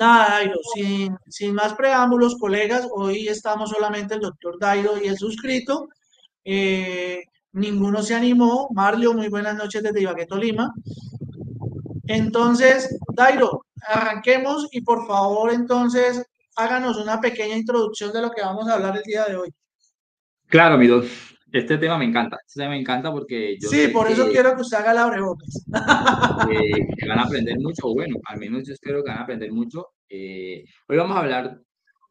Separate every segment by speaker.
Speaker 1: Nada, Dairo, sin, sin más preámbulos, colegas, hoy estamos solamente el doctor Dairo y el suscrito. Eh, ninguno se animó. Marlio, muy buenas noches desde Ibagué, Tolima. Entonces, Dairo, arranquemos y por favor, entonces, háganos una pequeña introducción de lo que vamos a hablar el día de hoy.
Speaker 2: Claro, mi don. Este tema me encanta. Este tema me encanta porque
Speaker 1: yo. Sí, por eso quiero que usted haga la abrebocas.
Speaker 2: que van a aprender mucho, bueno, al menos yo espero que van a aprender mucho. Eh, hoy vamos a hablar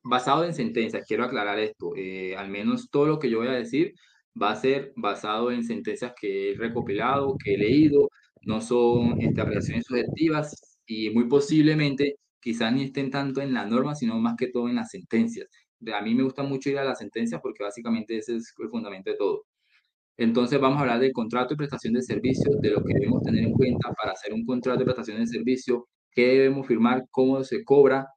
Speaker 2: basado en sentencias. Quiero aclarar esto. Eh, al menos todo lo que yo voy a decir va a ser basado en sentencias que he recopilado, que he leído. No son este, apreciaciones subjetivas y muy posiblemente quizás ni estén tanto en la norma, sino más que todo en las sentencias a mí me gusta mucho ir a la sentencia porque básicamente ese es el fundamento de todo. Entonces vamos a hablar del contrato de prestación de servicio, de lo que debemos tener en cuenta para hacer un contrato de prestación de servicio, qué debemos firmar, cómo se cobra,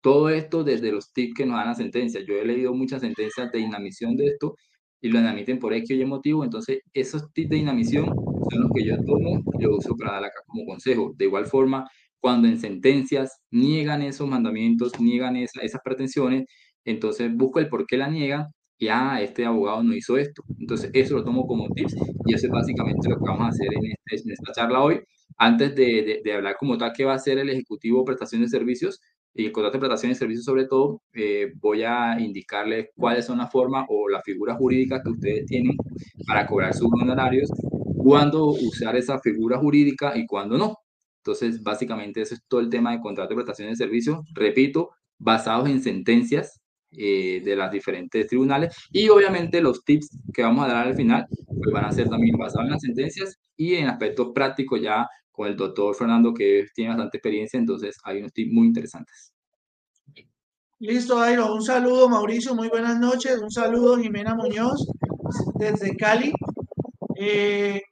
Speaker 2: todo esto desde los tips que nos dan la sentencia. Yo he leído muchas sentencias de inadmisión de esto y lo inadmiten por X o Y motivo, entonces esos tips de inadmisión son los que yo tomo y lo uso para dar como consejo. De igual forma, cuando en sentencias niegan esos mandamientos, niegan esas pretensiones, entonces busco el por qué la niega y ah, este abogado no hizo esto. Entonces eso lo tomo como tips y eso es básicamente lo que vamos a hacer en, este, esta charla hoy. Antes de, de, hablar como tal qué va a ser el Ejecutivo Prestación de Servicios y el contrato de prestación de servicios sobre todo, eh, voy a indicarles cuáles son las formas o las figuras jurídicas que ustedes tienen para cobrar sus honorarios, cuándo usar esa figura jurídica y cuándo no. Entonces, básicamente, eso es todo el tema de contrato de prestación de servicios. Repito, basados en sentencias eh, de las diferentes tribunales y obviamente los tips que vamos a dar al final pues van a ser también basados en las sentencias y en aspectos prácticos ya con el doctor Fernando que tiene bastante experiencia, entonces hay unos tips muy interesantes.
Speaker 1: Listo, Airo. Un saludo, Mauricio. Muy buenas noches. Un saludo, Jimena Muñoz, desde Cali. Eh,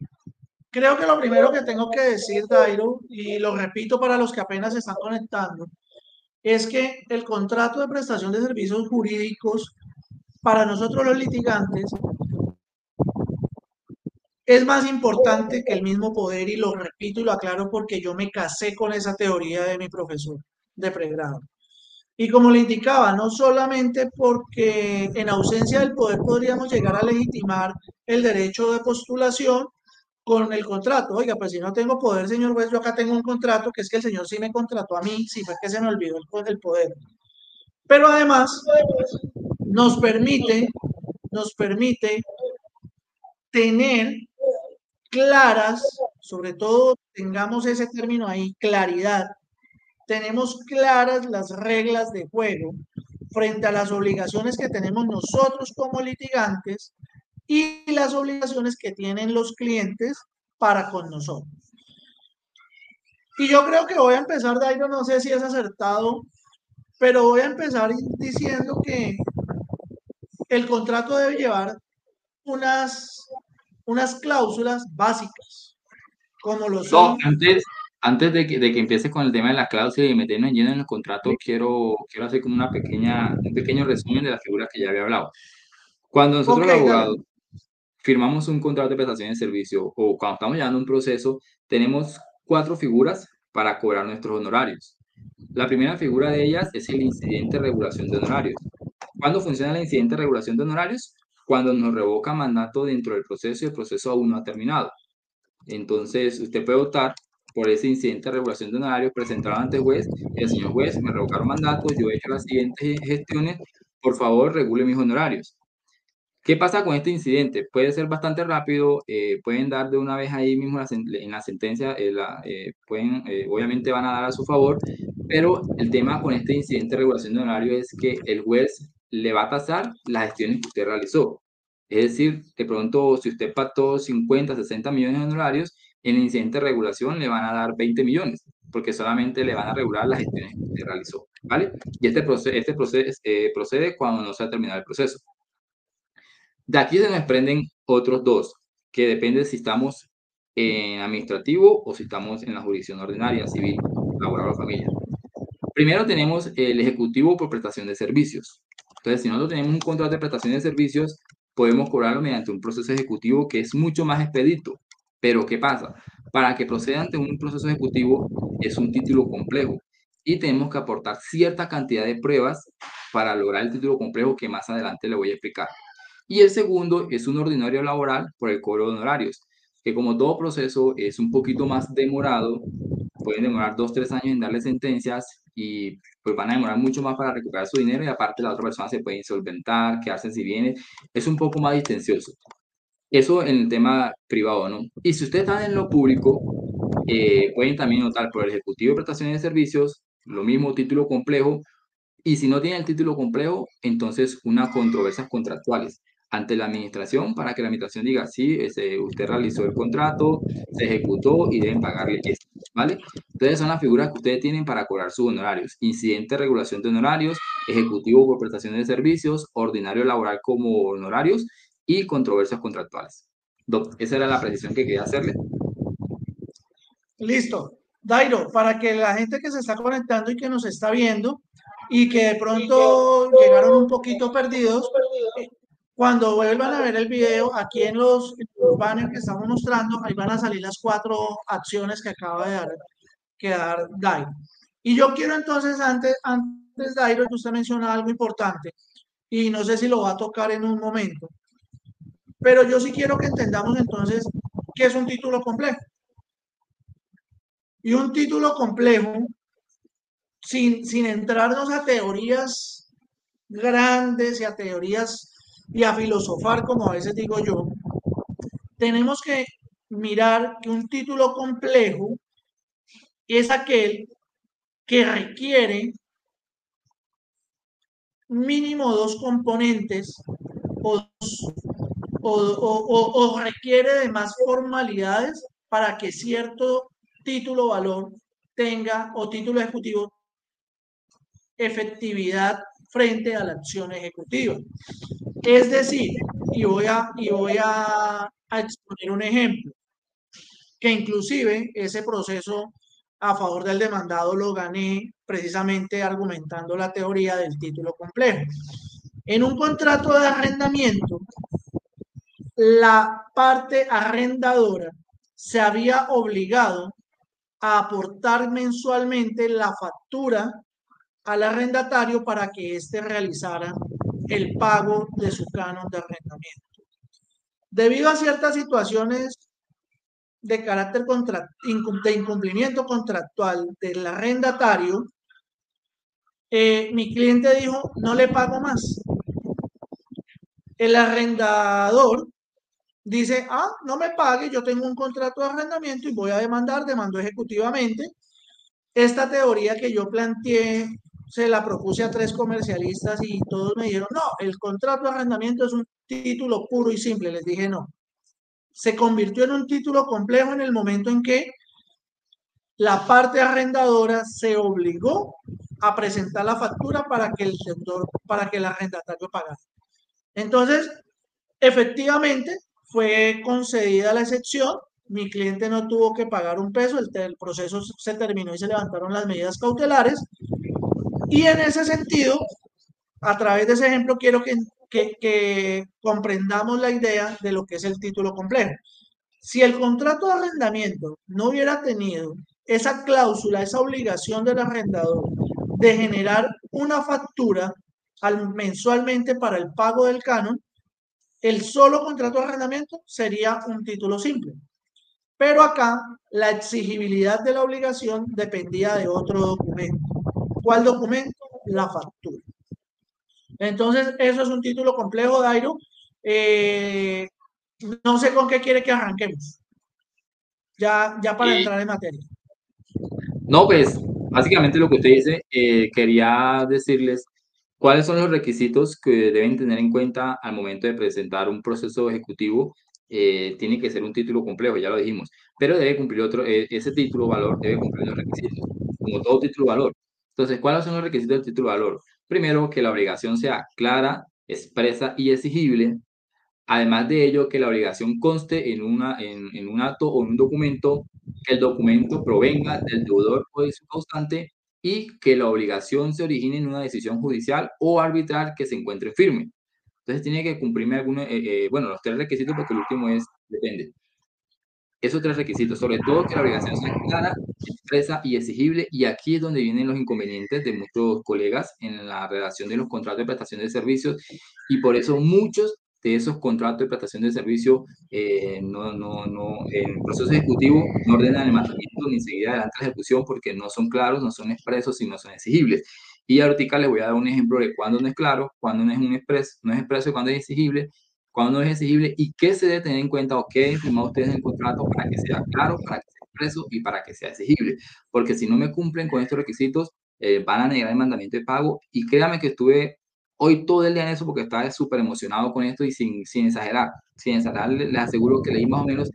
Speaker 1: creo que lo primero que tengo que decir, Dairo, y lo repito para los que apenas se están conectando, es que el contrato de prestación de servicios jurídicos para nosotros los litigantes es más importante que el mismo poder y lo repito y lo aclaro porque yo me casé con esa teoría de mi profesor de pregrado. Y como le indicaba, no solamente porque en ausencia del poder podríamos llegar a legitimar el derecho de postulación, con el contrato. Oiga, pues si no tengo poder, señor juez, yo acá tengo un contrato, que es que el señor sí me contrató a mí, sí fue que se me olvidó el, poder. Pero además nos permite, nos permite tener claras, sobre todo tengamos ese término ahí, claridad, tenemos claras las reglas de juego frente a las obligaciones que tenemos nosotros como litigantes y las obligaciones que tienen los clientes para con nosotros. Y yo creo que voy a empezar, Dairo, no sé si es acertado, pero voy a empezar diciendo que el contrato debe llevar unas, unas cláusulas básicas, como lo son.
Speaker 2: antes, antes de que, de que empieces con el tema de las cláusulas y meternos lleno en el contrato, quiero, quiero hacer como una pequeña, un pequeño resumen de las figuras que ya había hablado. Cuando nosotros los abogados firmamos un contrato de prestación de servicio o cuando estamos llevando un proceso, tenemos cuatro figuras para cobrar nuestros honorarios. La primera figura de ellas es el incidente de regulación de honorarios. ¿Cuándo funciona el incidente de regulación de honorarios? Cuando nos revoca mandato dentro del proceso y el proceso aún no ha terminado. Entonces, usted puede optar por ese incidente de regulación de honorarios presentado ante el juez. El señor juez me revocaron mandato, yo he hecho las siguientes gestiones, por favor regule mis honorarios. ¿Qué pasa con este incidente? Puede ser bastante rápido, eh, pueden dar de una vez ahí mismo en la sentencia, eh, eh, pueden, obviamente van a dar a su favor, pero el tema con este incidente de regulación de horario es que el juez le va a tasar las gestiones que usted realizó. Es decir, de pronto, si usted pactó 50, 60 millones de honorarios, en el incidente de regulación le van a dar 20 millones, porque solamente le van a regular las gestiones que usted realizó, ¿vale? Y este, procede, este procede, procede cuando no se ha terminado el proceso. De aquí se nos prenden otros dos, que depende si estamos en administrativo o si estamos en la jurisdicción ordinaria, civil, laboral o familia. Primero tenemos el ejecutivo por prestación de servicios. Entonces, si nosotros tenemos un contrato de prestación de servicios, podemos cobrarlo mediante un proceso ejecutivo que es mucho más expedito. Pero, ¿qué pasa? Para que proceda ante un proceso ejecutivo es un título complejo. y tenemos que aportar cierta cantidad de pruebas para lograr el título complejo que más adelante le voy a explicar. Y el segundo es un ordinario laboral por el cobro de honorarios, que como todo proceso es un poquito más demorado, pueden demorar dos, tres años en darle sentencias y pues van a demorar mucho más para recuperar su dinero y aparte la otra persona se puede insolventar, quedarse si viene, es un poco más distencioso. Eso en el tema privado, ¿no? Y si ustedes están en lo público, eh, pueden también notar por el Ejecutivo de Prestaciones de Servicios, lo mismo título complejo, y si no tienen el título complejo, entonces unas controversias contractuales ante la administración para que la administración diga, sí, ese, usted realizó el contrato, se ejecutó y deben pagarle esto, ¿vale? Entonces son las figuras que ustedes tienen para cobrar sus honorarios. Incidente de regulación de honorarios, ejecutivo por prestación de servicios, ordinario laboral como honorarios y controversias contractuales. esa era la precisión que quería hacerle.
Speaker 1: Listo. Dairo, para que la gente que se está conectando y que nos está viendo y que de pronto llegaron un poquito perdidos, cuando vuelvan a ver el video, aquí en los, banners que estamos mostrando, ahí van a salir las cuatro acciones que acaba de dar, que dar Dairo. Y yo quiero entonces, antes, antes Dairo, usted menciona algo importante, y no sé si lo va a tocar en un momento, pero yo sí quiero que entendamos entonces qué es un título complejo. Y un título complejo, sin, sin entrarnos a teorías grandes y a teorías y a filosofar, como a veces digo yo, tenemos que mirar que un título complejo es aquel que requiere mínimo dos componentes o, requiere de más formalidades para que cierto título valor tenga o título ejecutivo efectividad frente a la acción ejecutiva. Es decir, y voy a, y voy a, exponer un ejemplo, que inclusive ese proceso a favor del demandado lo gané precisamente argumentando la teoría del título complejo. En un contrato de arrendamiento, la parte arrendadora se había obligado a aportar mensualmente la factura al arrendatario para que éste realizara el pago de su canon de arrendamiento. Debido a ciertas situaciones de carácter de incumplimiento contractual del arrendatario, eh, mi cliente dijo, no le pago más. El arrendador dice, ah, no me pague, yo tengo un contrato de arrendamiento y voy a demandar, demando ejecutivamente. Esta teoría que yo planteé se la propuse a tres comercialistas y todos me dijeron, no, el contrato de arrendamiento es un título puro y simple. Les dije, no. Se convirtió en un título complejo en el momento en que la parte arrendadora se obligó a presentar la factura para que el sector, para que el arrendatario pagara. Entonces, efectivamente, fue concedida la excepción. Mi cliente no tuvo que pagar un peso, el, el proceso se terminó y se levantaron las medidas cautelares y en ese sentido, a través de ese ejemplo, quiero que, comprendamos la idea de lo que es el título complejo. Si el contrato de arrendamiento no hubiera tenido esa cláusula, esa obligación del arrendador de generar una factura al, mensualmente para el pago del canon, el solo contrato de arrendamiento sería un título simple. Pero acá la exigibilidad de la obligación dependía de otro documento. ¿Cuál documento? La factura. Entonces, eso es un título complejo, Dairo. Eh, no sé con qué quiere que arranquemos. Ya, ya para entrar en materia.
Speaker 2: No, pues básicamente lo que usted dice, eh, quería decirles cuáles son los requisitos que deben tener en cuenta al momento de presentar un proceso ejecutivo. Eh, tiene que ser un título complejo, ya lo dijimos, pero debe cumplir otro, ese título valor debe cumplir los requisitos, como todo título valor. Entonces, ¿cuáles son los requisitos del título de valor? Primero, que la obligación sea clara, expresa y exigible. Además de ello, que la obligación conste en, una, en, un acto o en un documento, que el documento provenga del deudor o de su constante y que la obligación se origine en una decisión judicial o arbitral que se encuentre firme. Entonces tiene que cumplirme algunos, eh, eh, bueno, los tres requisitos porque el último es, depende. Esos tres requisitos, sobre todo que la obligación sea clara, expresa y exigible, y aquí es donde vienen los inconvenientes de muchos colegas en la redacción de los contratos de prestación de servicios, y por eso muchos de esos contratos de prestación de servicio eh, no, no, no, el proceso ejecutivo no ordenan el mantenimiento ni seguir adelante la ejecución porque no son claros, no son expresos y no son exigibles. Y ahorita les voy a dar un ejemplo de cuándo no es claro, cuándo no es un expreso, no es expreso y cuándo es exigible, cuándo es exigible y qué se debe tener en cuenta o qué firmado ustedes en el contrato para que sea claro, para que sea expreso y para que sea exigible. Porque si no me cumplen con estos requisitos, eh, van a negar el mandamiento de pago y créanme que estuve hoy todo el día en eso porque estaba súper emocionado con esto y sin, sin exagerar, sin exagerar, les aseguro que leí más o menos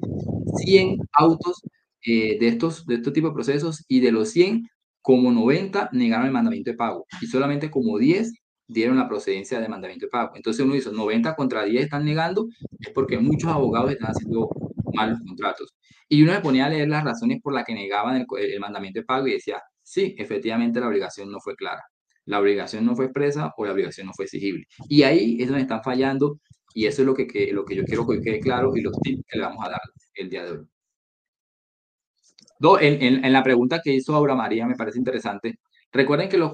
Speaker 2: 100 autos eh, de, estos, de estos tipos de procesos y de los 100, como 90 negaron el mandamiento de pago y solamente como 10 dieron la procedencia de mandamiento de pago. Entonces uno dice, 90 contra 10 están negando, es porque muchos abogados están haciendo malos contratos. Y uno se ponía a leer las razones por las que negaban el, mandamiento de pago y decía, sí, efectivamente la obligación no fue clara la obligación no fue expresa o la obligación no fue exigible. Y ahí es donde están fallando y eso es lo que, lo que yo quiero que quede claro y los tips que le vamos a dar el día de hoy. en, en, la pregunta que hizo Aura María me parece interesante. Recuerden que los...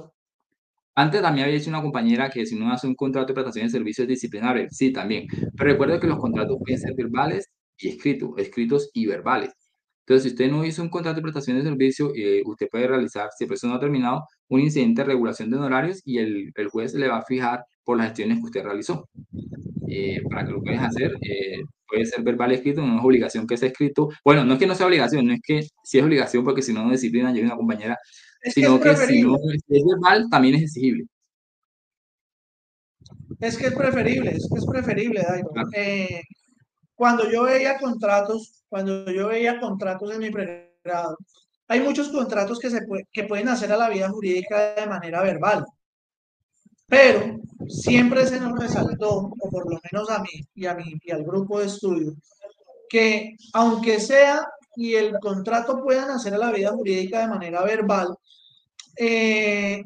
Speaker 2: Antes también había dicho una compañera que si no hace un contrato de prestación de servicios disciplinares, sí, también. Pero recuerden que los contratos pueden ser verbales y escritos, escritos y verbales. Entonces, si usted no hizo un contrato de prestación de servicio, eh, usted puede realizar, si el proceso no ha terminado, un incidente de regulación de honorarios y el, el juez le va a fijar por las gestiones que usted realizó. Eh, para que lo puedas hacer, eh, puede ser verbal escrito, no es obligación que sea escrito. Bueno, no es que no sea obligación, no es que si es obligación porque si no, no disciplina, yo una compañera, sino que, si no es verbal, también es exigible.
Speaker 1: Es que es preferible, es que es preferible, Dairo. cuando yo veía contratos cuando yo veía contratos en mi pregrado, hay muchos contratos que, se que pueden hacer a la vida jurídica de manera verbal, pero siempre se nos resaltó, o por lo menos a mí y a mí y al grupo de estudio, que aunque sea y el contrato puedan hacer a la vida jurídica de manera verbal, eh,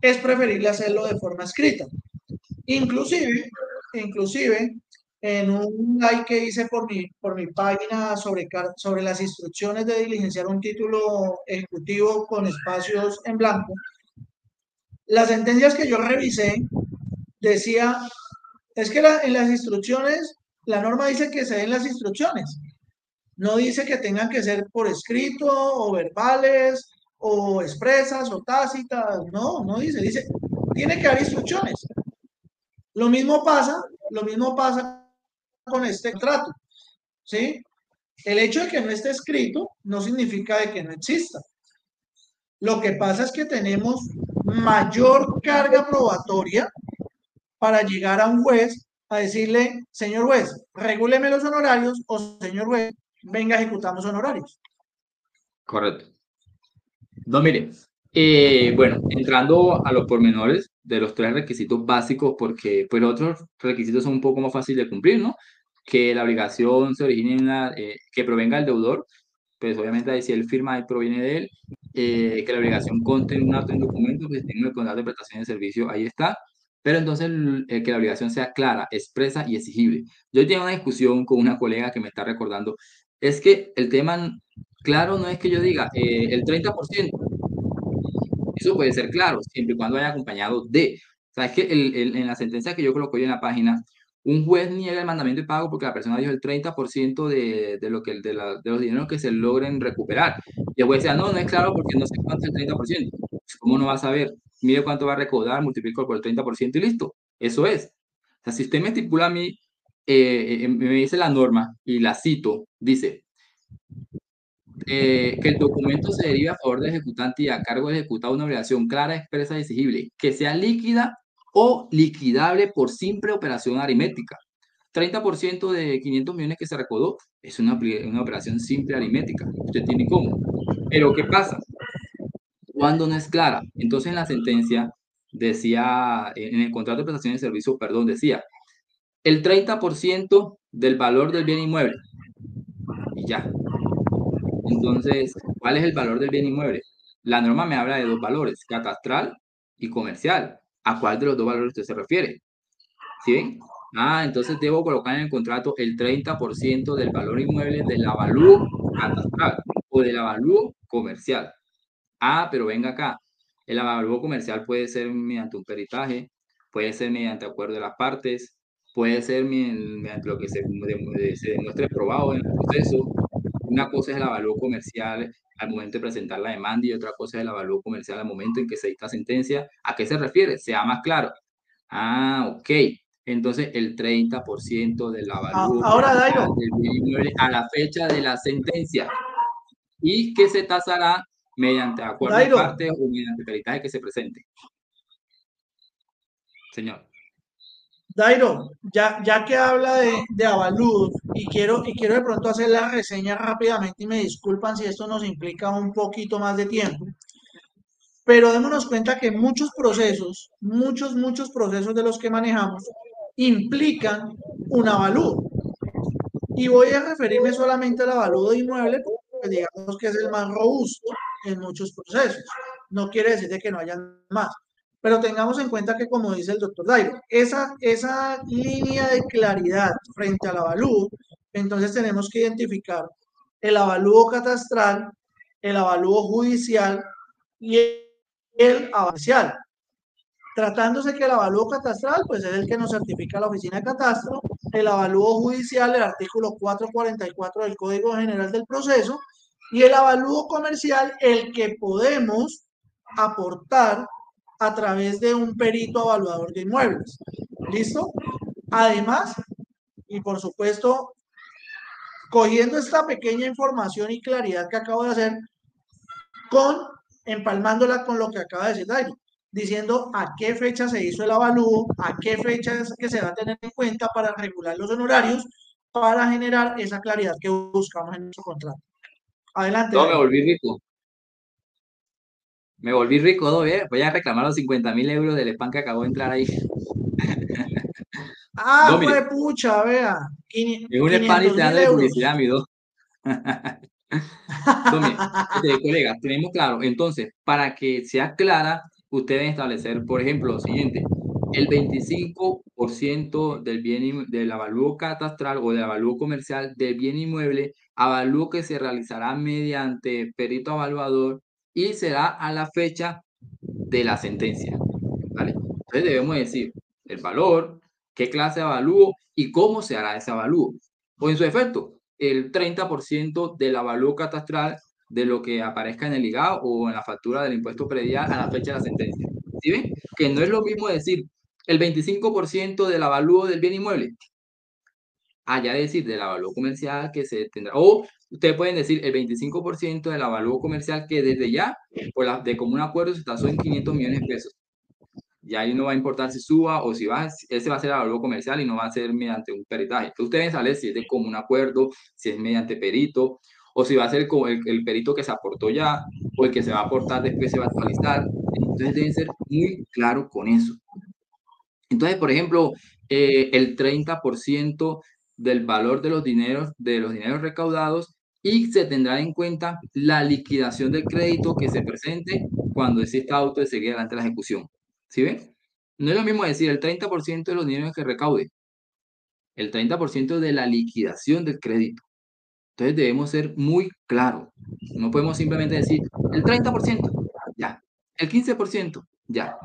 Speaker 1: es preferible hacerlo de forma escrita. Inclusive, inclusive en un like que hice por mi, por mi página sobre, sobre las instrucciones de diligenciar un título ejecutivo con espacios en blanco, las sentencias que yo revisé decía, es que en las instrucciones, la norma dice que se den las instrucciones, no dice que tengan que ser por escrito o verbales o expresas o tácitas, no, no dice, dice, tiene que haber instrucciones. Lo mismo pasa, lo mismo pasa con este trato. ¿Sí? El hecho de que no esté escrito no significa de que no exista. Lo que pasa es que tenemos mayor carga probatoria para llegar a un juez a decirle, señor juez, regúleme los honorarios o señor juez, venga, ejecutamos honorarios.
Speaker 2: Correcto. No, mire, eh, bueno, entrando a los pormenores de los tres requisitos básicos, porque pues otros requisitos son un poco más fáciles de cumplir, ¿no? que la obligación se origine en una, eh, que provenga del deudor, pues obviamente si él firma y proviene de él, eh, que la obligación conte en un acto en documento que tenga el contrato de prestación de servicio, ahí está, pero entonces que la obligación sea clara, expresa y exigible. Yo tengo una discusión con una colega que me está recordando, es que el tema claro no es que yo diga el 30%, eso puede ser claro, siempre y cuando haya acompañado de, o sea, es que en la sentencia que yo coloco hoy en la página, un juez niega el mandamiento de pago porque la persona dijo el 30% de, de, lo que, de, la, de, los dineros que se logren recuperar. Y el juez decía, no, no es claro porque no sé cuánto es el 30%. ¿Cómo no va a saber? Mire cuánto va a recaudar, multiplico por el 30% y listo. Eso es. O sea, si usted me estipula a mí, eh, eh, me dice la norma y la cito, dice eh, que el documento se deriva a favor del ejecutante y a cargo del ejecutado una obligación clara, expresa y exigible, que sea líquida o liquidable por simple operación aritmética. 30% de 500 millones que se recaudó es una, una operación simple aritmética. Usted tiene cómo. Pero ¿qué pasa? Cuando no es clara. Entonces en la sentencia decía, en el contrato de prestación de servicio, perdón, decía, el 30% del valor del bien inmueble. Y ya. Entonces, ¿cuál es el valor del bien inmueble? La norma me habla de dos valores, catastral y comercial. ¿A cuál de los dos valores usted se refiere? ¿Sí? Ah, entonces debo colocar en el contrato el 30% del valor inmueble del avalúo catastral o del avalúo comercial. Ah, pero venga acá. El avalúo comercial puede ser mediante un peritaje, puede ser mediante acuerdo de las partes, puede ser mediante lo que se, se demuestre probado en el proceso. Una cosa es el avalúo comercial al momento de presentar la demanda y otra cosa es el avalúo comercial al momento en que se dicta sentencia. ¿A qué se refiere? Sea más claro. Ah, ok. Entonces, el 30% del avalúo
Speaker 1: Ahora,
Speaker 2: del a la fecha de la sentencia y que se tasará mediante acuerdo de parte o mediante peritaje que se presente. Señor.
Speaker 1: Dairo, ya, ya que habla de, de avalúo y quiero, y quiero de pronto hacer la reseña rápidamente y me disculpan si esto nos implica un poquito más de tiempo, pero démonos cuenta que muchos procesos, muchos, muchos procesos de los que manejamos implican un avalúo. Y voy a referirme solamente al avalúo de inmueble porque digamos que es el más robusto en muchos procesos. No quiere decir que no haya más. Pero tengamos en cuenta que, como dice el doctor Dairo, esa, esa línea de claridad frente al avalúo, entonces tenemos que identificar el avalúo catastral, el avalúo judicial y el avalúo Tratándose que el avalúo catastral, pues es el que nos certifica la oficina de catastro, el avalúo judicial, el artículo 444 del Código General del Proceso, y el avalúo comercial, el que podemos aportar a través de un perito evaluador de inmuebles. ¿Listo? Además, y por supuesto, cogiendo esta pequeña información y claridad que acabo de hacer, con empalmándola con lo que acaba de decir Dairo, diciendo a qué fecha se hizo el avalúo, a qué fecha es que se va a tener en cuenta para regular los honorarios, para generar esa claridad que buscamos en nuestro contrato. Adelante.
Speaker 2: No, me volví rico. Me volví rico, ¿no? Voy a reclamar los 50 mil euros del spam que acabó de entrar ahí.
Speaker 1: ah, fue pucha, vea.
Speaker 2: Es un spam y te da de publicidad, mi dos. Este, colegas, tenemos claro, entonces, para que sea clara, ustedes deben establecer, por ejemplo, lo siguiente, el 25% del bien del avalúo catastral o del avalúo comercial del bien inmueble, avalúo que se realizará mediante perito evaluador y será a la fecha de la sentencia. ¿vale? Entonces debemos decir el valor, qué clase de avalúo y cómo se hará ese avalúo. O en su efecto, el 30% del avalúo catastral de lo que aparezca en el ligado o en la factura del impuesto predial a la fecha de la sentencia. ¿Sí ven? Que no es lo mismo decir el 25% del avalúo del bien inmueble. Allá decir del avalúo comercial que se tendrá, o ustedes pueden decir el 25% del avalúo comercial que desde ya, por la, de común acuerdo, se tasó en 500 millones de pesos. Y ahí no va a importar si suba o si baja, ese va a ser el avalúo comercial y no va a ser mediante un peritaje. Entonces ustedes deben saber si es de común acuerdo, si es mediante perito, o si va a ser el, el, perito que se aportó ya, o el que se va a aportar después se va a actualizar. Entonces deben ser muy claros con eso. Entonces, por ejemplo, eh, el 30% del valor de los dineros, de los dineros recaudados y se tendrá en cuenta la liquidación del crédito que se presente cuando exista auto de seguir adelante la ejecución. ¿Sí ven? No es lo mismo decir el 30% de los dineros que recaude, el 30% de la liquidación del crédito. Entonces debemos ser muy claros. No podemos simplemente decir el 30%, ya. El 15%, ya.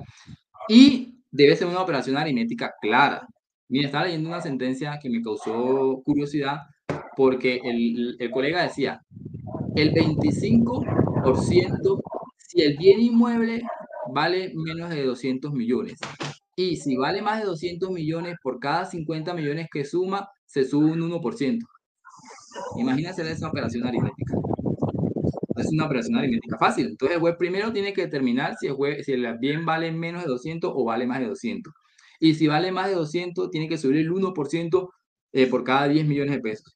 Speaker 2: Y debe ser una operación aritmética clara. Mira, estaba leyendo una sentencia que me causó curiosidad porque el, el colega decía, el 25%, si el bien inmueble vale menos de 200 millones y si vale más de 200 millones, por cada 50 millones que suma, se sube un 1%. Imagínense esa operación aritmética. Es una operación aritmética fácil. Entonces el web primero tiene que determinar si el, si el bien vale menos de 200 o vale más de 200. Y si vale más de 200, tiene que subir el 1% eh, por cada 10 millones de pesos.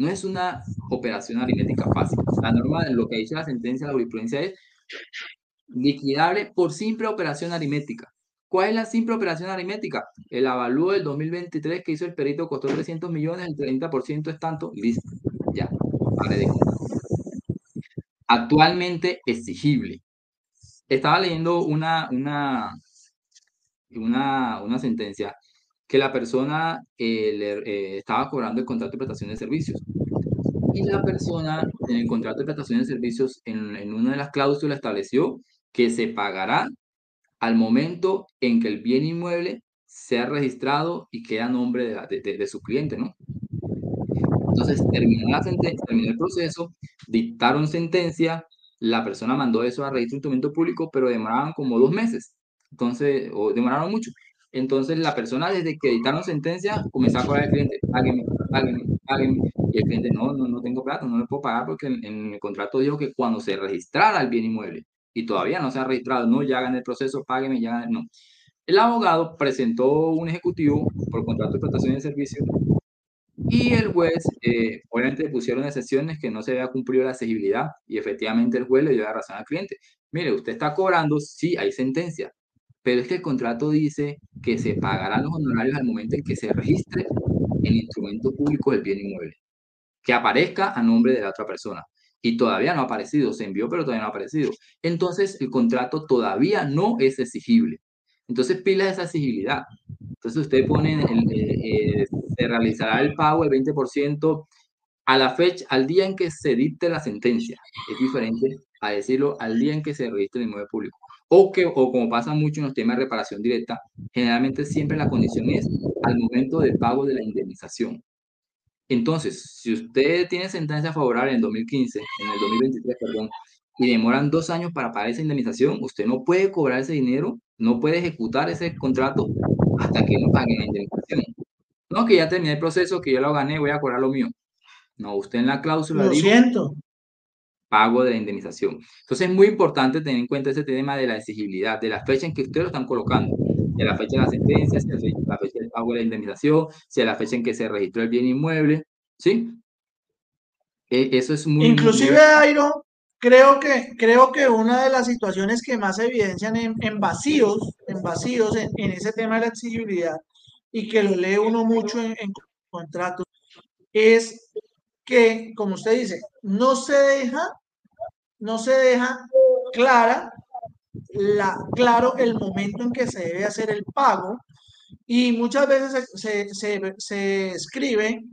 Speaker 2: No es una operación aritmética fácil. La norma, lo que dice la sentencia de la jurisprudencia es liquidable por simple operación aritmética. ¿Cuál es la simple operación aritmética? El avalúo del 2023 que hizo el perito costó 300 millones, el 30% es tanto, listo, ya, vale Actualmente exigible. Estaba leyendo una, una, una, una sentencia que la persona eh, le, eh, estaba cobrando el contrato de prestación de servicios. Y la persona en el contrato de prestación de servicios, en, en una de las cláusulas, estableció que se pagará al momento en que el bien inmueble sea registrado y queda nombre de, de, de, su cliente, ¿no? Entonces, terminó, la sentencia, terminó el proceso, dictaron sentencia, la persona mandó eso a registro de instrumento público, pero demoraban como dos meses. Entonces, o demoraron mucho. Entonces, la persona desde que dictaron sentencia comenzó a cobrar al cliente, págueme, págueme, págueme. Y el cliente, no, no, no tengo plata, no le puedo pagar porque en, en el contrato dijo que cuando se registrara el bien inmueble, y todavía no se ha registrado, no, ya hagan el proceso, págueme, ya no. El abogado presentó un ejecutivo por contrato de prestación de servicio y el juez, eh, obviamente, pusieron excepciones que no se había cumplido la exigibilidad y efectivamente el juez le dio la razón al cliente. Mire, usted está cobrando, sí, hay sentencia, pero es que el contrato dice que se pagarán los honorarios al momento en que se registre el instrumento público del bien inmueble, que aparezca a nombre de la otra persona. Y todavía no ha aparecido, se envió, pero todavía no ha aparecido. Entonces, el contrato todavía no es exigible. Entonces, pila esa exigibilidad. Entonces, usted pone, el, eh, se realizará el pago el 20% a la fecha, al día en que se dicte la sentencia. Es diferente a decirlo al día en que se registre el inmueble público. O, que, o como pasa mucho en los temas de reparación directa, generalmente siempre la condición es al momento del pago de la indemnización. Entonces, si usted tiene sentencia favorable en 2015, en el 2023, perdón, y demoran dos años para pagar esa indemnización, usted no puede cobrar ese dinero, no puede ejecutar ese contrato hasta que no pague la indemnización. No, que ya terminé el proceso, que yo lo gané, voy a cobrar lo mío. No, usted en la cláusula
Speaker 1: lo siento.
Speaker 2: Pago de la indemnización. Entonces es muy importante tener en cuenta ese tema de la exigibilidad, de la fecha en que usted lo están colocando de la fecha de la sentencia, si la fecha del pago de la indemnización, si la fecha en que se registró el bien inmueble, ¿sí? E, eso es muy...
Speaker 1: Inclusive, Airo, creo que, creo que una de las situaciones que más evidencian en, vacíos, en vacíos en, ese tema de la exigibilidad, y que lo lee uno mucho en, en contratos, es que, como usted dice, no se deja, no se deja clara la, claro el momento en que se debe hacer el pago y muchas veces se, se, se escribe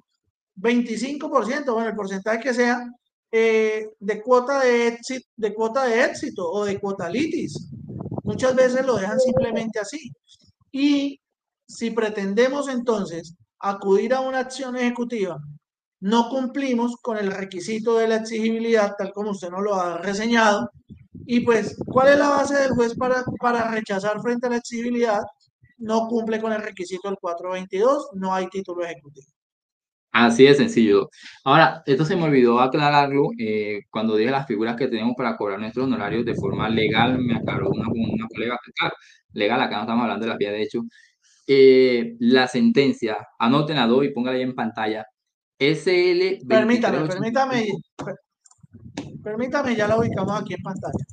Speaker 1: 25%, bueno, el porcentaje que sea, eh, de, cuota de, éxito, de cuota de éxito o de cuota litis. Muchas veces lo dejan simplemente así. Y si pretendemos entonces acudir a una acción ejecutiva, no cumplimos con el requisito de la exigibilidad, tal como usted nos lo ha reseñado, y pues, ¿cuál es la base del juez para, para rechazar frente a la exigibilidad? No cumple con el requisito del 422, no hay título ejecutivo.
Speaker 2: Así de sencillo. Ahora, esto se me olvidó aclararlo eh, cuando dije las figuras que tenemos para cobrar nuestros honorarios de forma legal, me aclaró una, una colega, claro, legal, acá no estamos hablando de la vía de hecho. Eh, la sentencia, anótenla y póngala ahí en pantalla. SL.
Speaker 1: Permítame, permítame, Permítame, ya la ubicamos aquí en pantalla.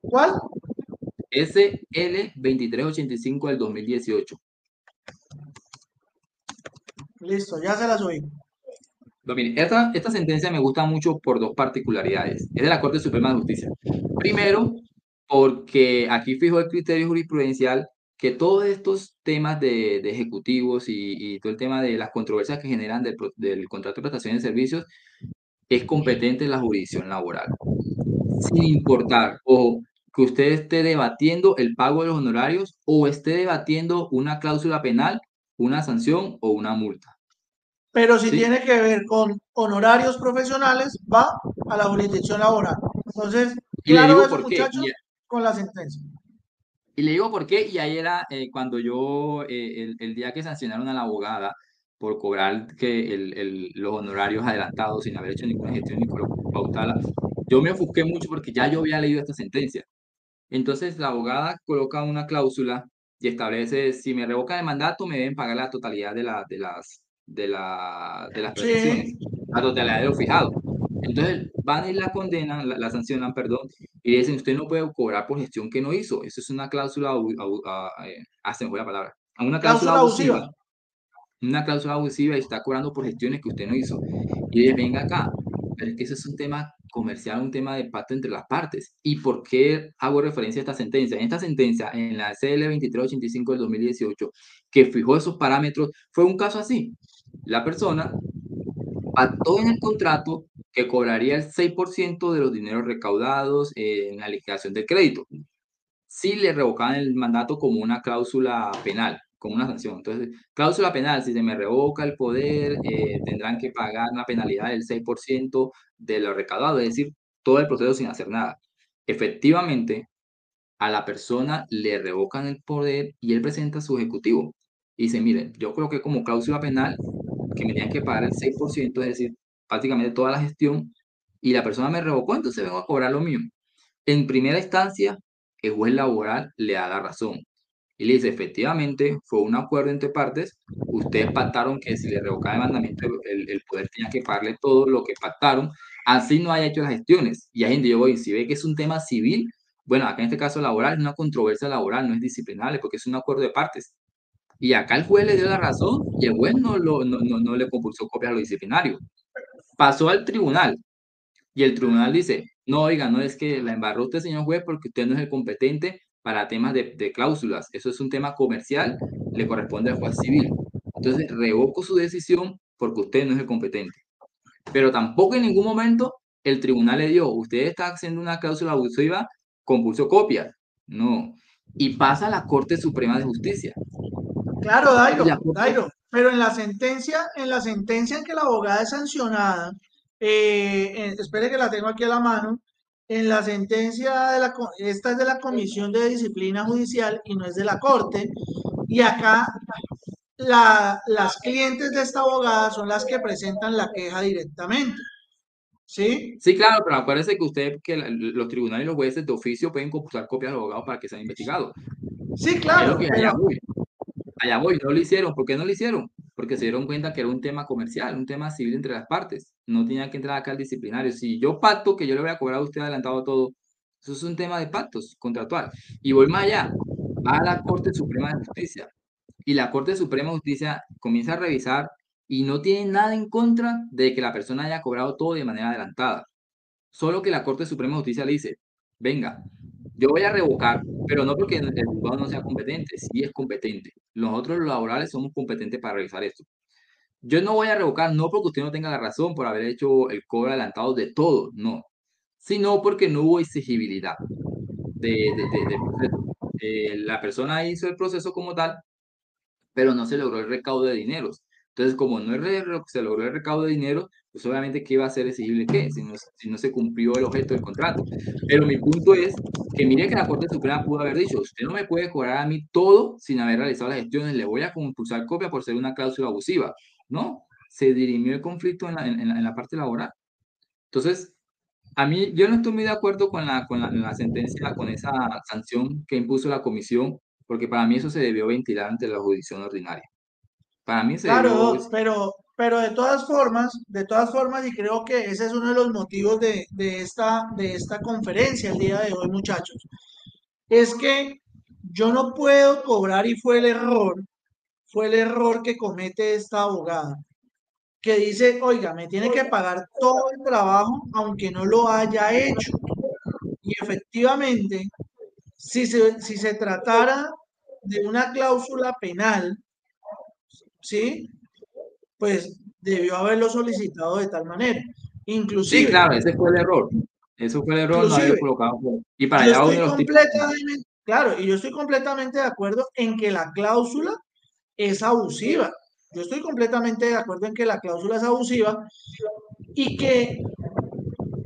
Speaker 1: ¿Cuál?
Speaker 2: SL2385 del 2018.
Speaker 1: Listo, ya se la subí.
Speaker 2: esta, esta sentencia me gusta mucho por dos particularidades. Es de la Corte Suprema de Justicia. Primero, porque aquí fijo el criterio jurisprudencial que todos estos temas de, ejecutivos y, todo el tema de las controversias que generan del, del contrato de prestación de servicios es competente en la jurisdicción laboral. Sin importar, o que usted esté debatiendo el pago de los honorarios o esté debatiendo una cláusula penal, una sanción o una multa.
Speaker 1: Pero si tiene que ver con honorarios profesionales, va a la jurisdicción laboral. Entonces, claro, eso, muchachos, con la sentencia.
Speaker 2: Y le digo por qué, y ahí era eh, cuando yo, eh, el, el, día que sancionaron a la abogada, por cobrar que el, el, los honorarios adelantados sin haber hecho ninguna gestión ni pautada. Yo me ofusqué mucho porque ya yo había leído esta sentencia. Entonces la abogada coloca una cláusula y establece si me revocan el mandato me deben pagar la totalidad de, la, de las de, la, de las prestaciones, la totalidad de lo fijado. Entonces van y la condenan, la, sancionan, perdón, y dicen usted no puede cobrar por gestión que no hizo. Eso es una cláusula, eh, hacen la palabra, una cláusula, abusiva una cláusula abusiva y está cobrando por gestiones que usted no hizo. Y venga acá, pero es que eso es un tema comercial, un tema de pacto entre las partes. ¿Y por qué hago referencia a esta sentencia? En esta sentencia, en la CL 2385 del 2018, que fijó esos parámetros, fue un caso así. La persona pactó en el contrato que cobraría el 6% de los dineros recaudados en la liquidación del crédito. Si le revocaban el mandato como una cláusula penal como una sanción. Entonces, cláusula penal, si se me revoca el poder, eh, tendrán que pagar una penalidad del 6% de lo recaudado, es decir, todo el proceso sin hacer nada. Efectivamente, a la persona le revocan el poder y él presenta su ejecutivo. Y dice, miren, yo creo que como cláusula penal, que me tenían que pagar el 6%, es decir, prácticamente toda la gestión, y la persona me revocó, entonces vengo a cobrar lo mío. En primera instancia, el juez laboral le da la razón. Y le dice, efectivamente, fue un acuerdo entre partes, ustedes pactaron que si le revocaba el mandamiento, el, poder tenía que pagarle todo lo que pactaron, así no haya hecho las gestiones. Y ahí yo voy, si ve que es un tema civil, bueno, acá en este caso laboral es una controversia laboral, no es disciplinable, porque es un acuerdo de partes. Y acá el juez le dio la razón y el juez no, lo, no le compulsó copia a lo disciplinario. Pasó al tribunal y el tribunal dice, no, oiga, no es que la embarró usted, señor juez, porque usted no es el competente para temas de, de, cláusulas. Eso es un tema comercial, le corresponde al juez civil. Entonces, revoco su decisión porque usted no es el competente. Pero tampoco en ningún momento el tribunal le dio, usted está haciendo una cláusula abusiva, compulsó copia. No. Y pasa a la Corte Suprema de Justicia.
Speaker 1: Claro, Dairo, Dairo, pero en la sentencia, en la sentencia en que la abogada es sancionada, eh, espere que la tengo aquí a la mano, en la sentencia de la, esta es de la Comisión de Disciplina Judicial y no es de la Corte, y acá la, las clientes de esta abogada son las que presentan la queja directamente. ¿Sí?
Speaker 2: Sí, claro, pero acuérdese que usted, que los tribunales y los jueces de oficio pueden computar copias de abogados para que sean investigados.
Speaker 1: Sí, claro.
Speaker 2: voy. Allá voy, no lo hicieron. ¿Por qué no lo hicieron? Porque se dieron cuenta que era un tema comercial, un tema civil entre las partes no tenía que entrar acá al disciplinario. Si yo pacto que yo le voy a cobrar a usted adelantado todo, eso es un tema de pactos contractual. Y voy más allá, a la Corte Suprema de Justicia. Y la Corte Suprema de Justicia comienza a revisar y no tiene nada en contra de que la persona haya cobrado todo de manera adelantada. Solo que la Corte Suprema de Justicia le dice, venga, yo voy a revocar, pero no porque el juzgado no sea competente, sí es competente. Nosotros los laborales somos competentes para revisar esto. Yo no voy a revocar, no porque usted no tenga la razón por haber hecho el cobro adelantado de todo, no, sino porque no hubo exigibilidad de, de, la persona hizo el proceso como tal, pero no se logró el recaudo de dineros. Entonces, como no se logró el recaudo de dinero, pues obviamente, ¿qué va a ser exigible qué? Si no, si no se cumplió el objeto del contrato. Pero mi punto es que mire que la Corte Suprema pudo haber dicho, usted no me puede cobrar a mí todo sin haber realizado las gestiones, le voy a compulsar copia por ser una cláusula abusiva. No, se dirimió el conflicto en la, en, la, parte laboral. Entonces, a mí, yo no estoy muy de acuerdo con la, con la, sentencia, con esa sanción que impuso la comisión, porque para mí eso se debió ventilar ante la jurisdicción ordinaria. Para mí se
Speaker 1: Claro, pero, pero de todas formas, de todas formas, y creo que ese es uno de los motivos de, de, esta, de esta conferencia el día de hoy, muchachos, es que yo no puedo cobrar y fue el error fue el error que comete esta abogada, que dice, oiga, me tiene que pagar todo el trabajo aunque no lo haya hecho. Y efectivamente, si se, si se tratara de una cláusula penal, ¿sí? Pues debió haberlo solicitado de tal manera. Inclusive.
Speaker 2: Sí, claro, ese fue el error. Eso fue el error, no haber colocado.
Speaker 1: Y para allá uno los Claro, y yo estoy completamente de acuerdo en que la cláusula es abusiva. Yo estoy completamente de acuerdo en que la cláusula es abusiva y que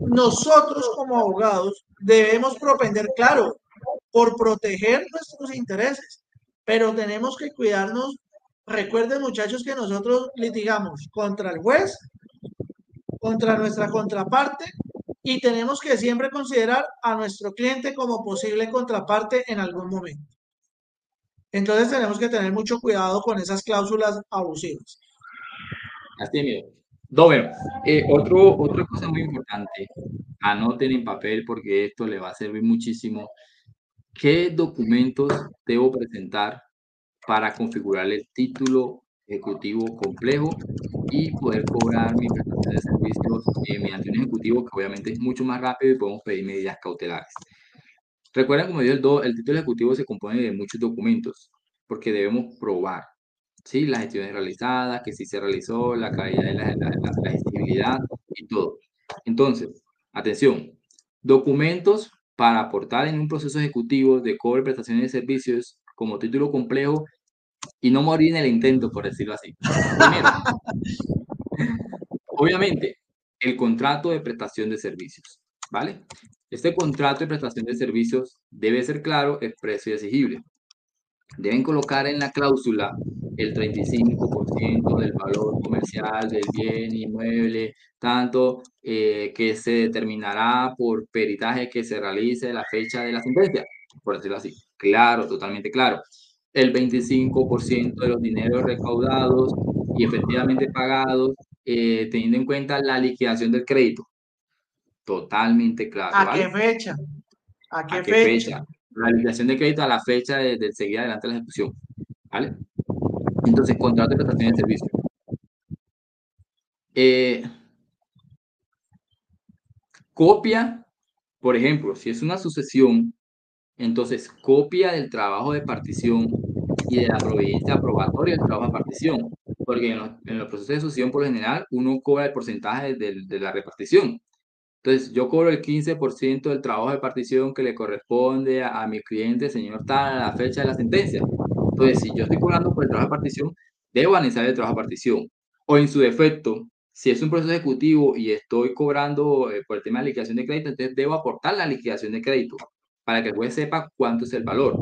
Speaker 1: nosotros como abogados debemos propender, claro, por proteger nuestros intereses, pero tenemos que cuidarnos. Recuerden muchachos que nosotros litigamos contra el juez, contra nuestra contraparte y tenemos que siempre considerar a nuestro cliente como posible contraparte en algún momento. Entonces tenemos que tener mucho cuidado con esas cláusulas abusivas.
Speaker 2: Así es, no, eh, otro, otra cosa muy importante, anoten en papel porque esto le va a servir muchísimo. ¿Qué documentos debo presentar para configurar el título ejecutivo complejo y poder cobrar mi prestación de servicios eh, mediante un ejecutivo que obviamente es mucho más rápido y podemos pedir medidas cautelares. Recuerden, como digo, el, el título ejecutivo se compone de muchos documentos porque debemos probar ¿sí? las gestiones realizadas, que sí se realizó, la calidad de la, la, la, y todo. Entonces, atención, documentos para aportar en un proceso ejecutivo de cobro y prestaciones de servicios como título complejo y no morir en el intento, por decirlo así. Obviamente, el contrato de prestación de servicios, ¿vale? Este contrato de prestación de servicios debe ser claro, expreso y exigible. Deben colocar en la cláusula el 35% del valor comercial del bien inmueble, tanto eh, que se determinará por peritaje que se realice la fecha de la sentencia, por decirlo así. Claro, totalmente claro el 25% de los dineros recaudados y efectivamente pagados, eh, teniendo en cuenta la liquidación del crédito. Totalmente claro.
Speaker 1: ¿A qué fecha?
Speaker 2: ¿A qué, fecha? La liquidación del crédito a la fecha de, de seguir adelante la ejecución. ¿Vale? Entonces, contrato de prestación de servicio. Eh, copia, por ejemplo, si es una sucesión, entonces copia del trabajo de partición y de la providencia probatoria del trabajo de partición, porque en los, en los, procesos de sucesión por lo general uno cobra el porcentaje de, de la repartición. Entonces yo cobro el 15% del trabajo de partición que le corresponde a, a, mi cliente, señor tal, a la fecha de la sentencia. Entonces si yo estoy cobrando por el trabajo de partición, debo analizar el trabajo de partición. O en su defecto, si es un proceso ejecutivo y estoy cobrando eh, por el tema de liquidación de crédito, entonces debo aportar la liquidación de crédito para que el juez sepa cuánto es el valor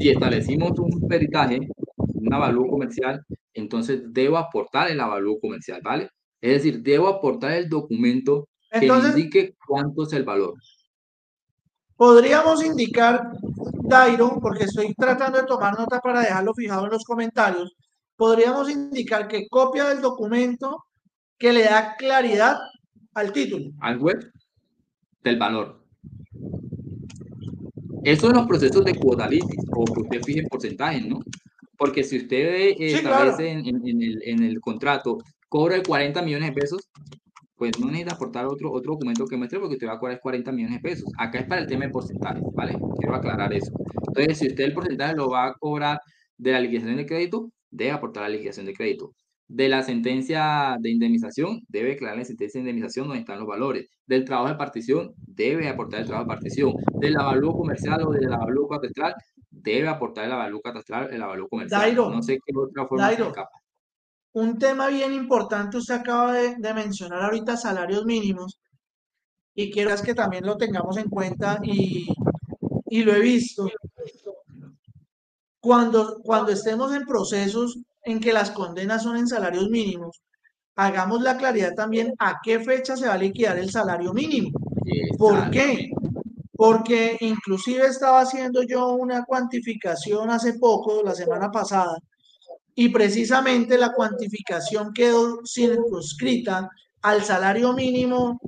Speaker 2: si establecimos un peritaje, un avalúo comercial, entonces debo aportar el avalúo comercial, ¿vale? Es decir, debo aportar el documento que indique cuánto es el valor.
Speaker 1: Podríamos indicar, Dairo, porque estoy tratando de tomar nota para dejarlo fijado en los comentarios, podríamos indicar que copia del documento que le da claridad al título.
Speaker 2: Al web del valor. Eso en los procesos de cuotalitis, o que usted fije porcentajes, ¿no? Porque si usted eh, establece en, en, el, en, el, contrato, cobra 40 millones de pesos, pues no necesita aportar otro, otro documento que muestre porque usted va a cobrar 40 millones de pesos. Acá es para el tema de porcentajes, ¿vale? Quiero aclarar eso. Entonces, si usted el porcentaje lo va a cobrar de la liquidación de crédito, debe aportar la liquidación de crédito de la sentencia de indemnización, debe declarar la sentencia de indemnización donde están los valores. Del trabajo de partición, debe aportar el trabajo de partición. Del avalúo comercial o del avalúo catastral, debe aportar el avalúo catastral, el avalúo comercial.
Speaker 1: Dairo, no sé qué otra forma Dairo, Un tema bien importante, usted acaba de, de, mencionar ahorita salarios mínimos y quiero que también lo tengamos en cuenta y, y lo he visto. Cuando, cuando estemos en procesos en que las condenas son en salarios mínimos, hagamos la claridad también a qué fecha se va a liquidar el salario mínimo. ¿Por qué? Porque inclusive estaba haciendo yo una cuantificación hace poco, la semana pasada, y precisamente la cuantificación quedó circunscrita al salario mínimo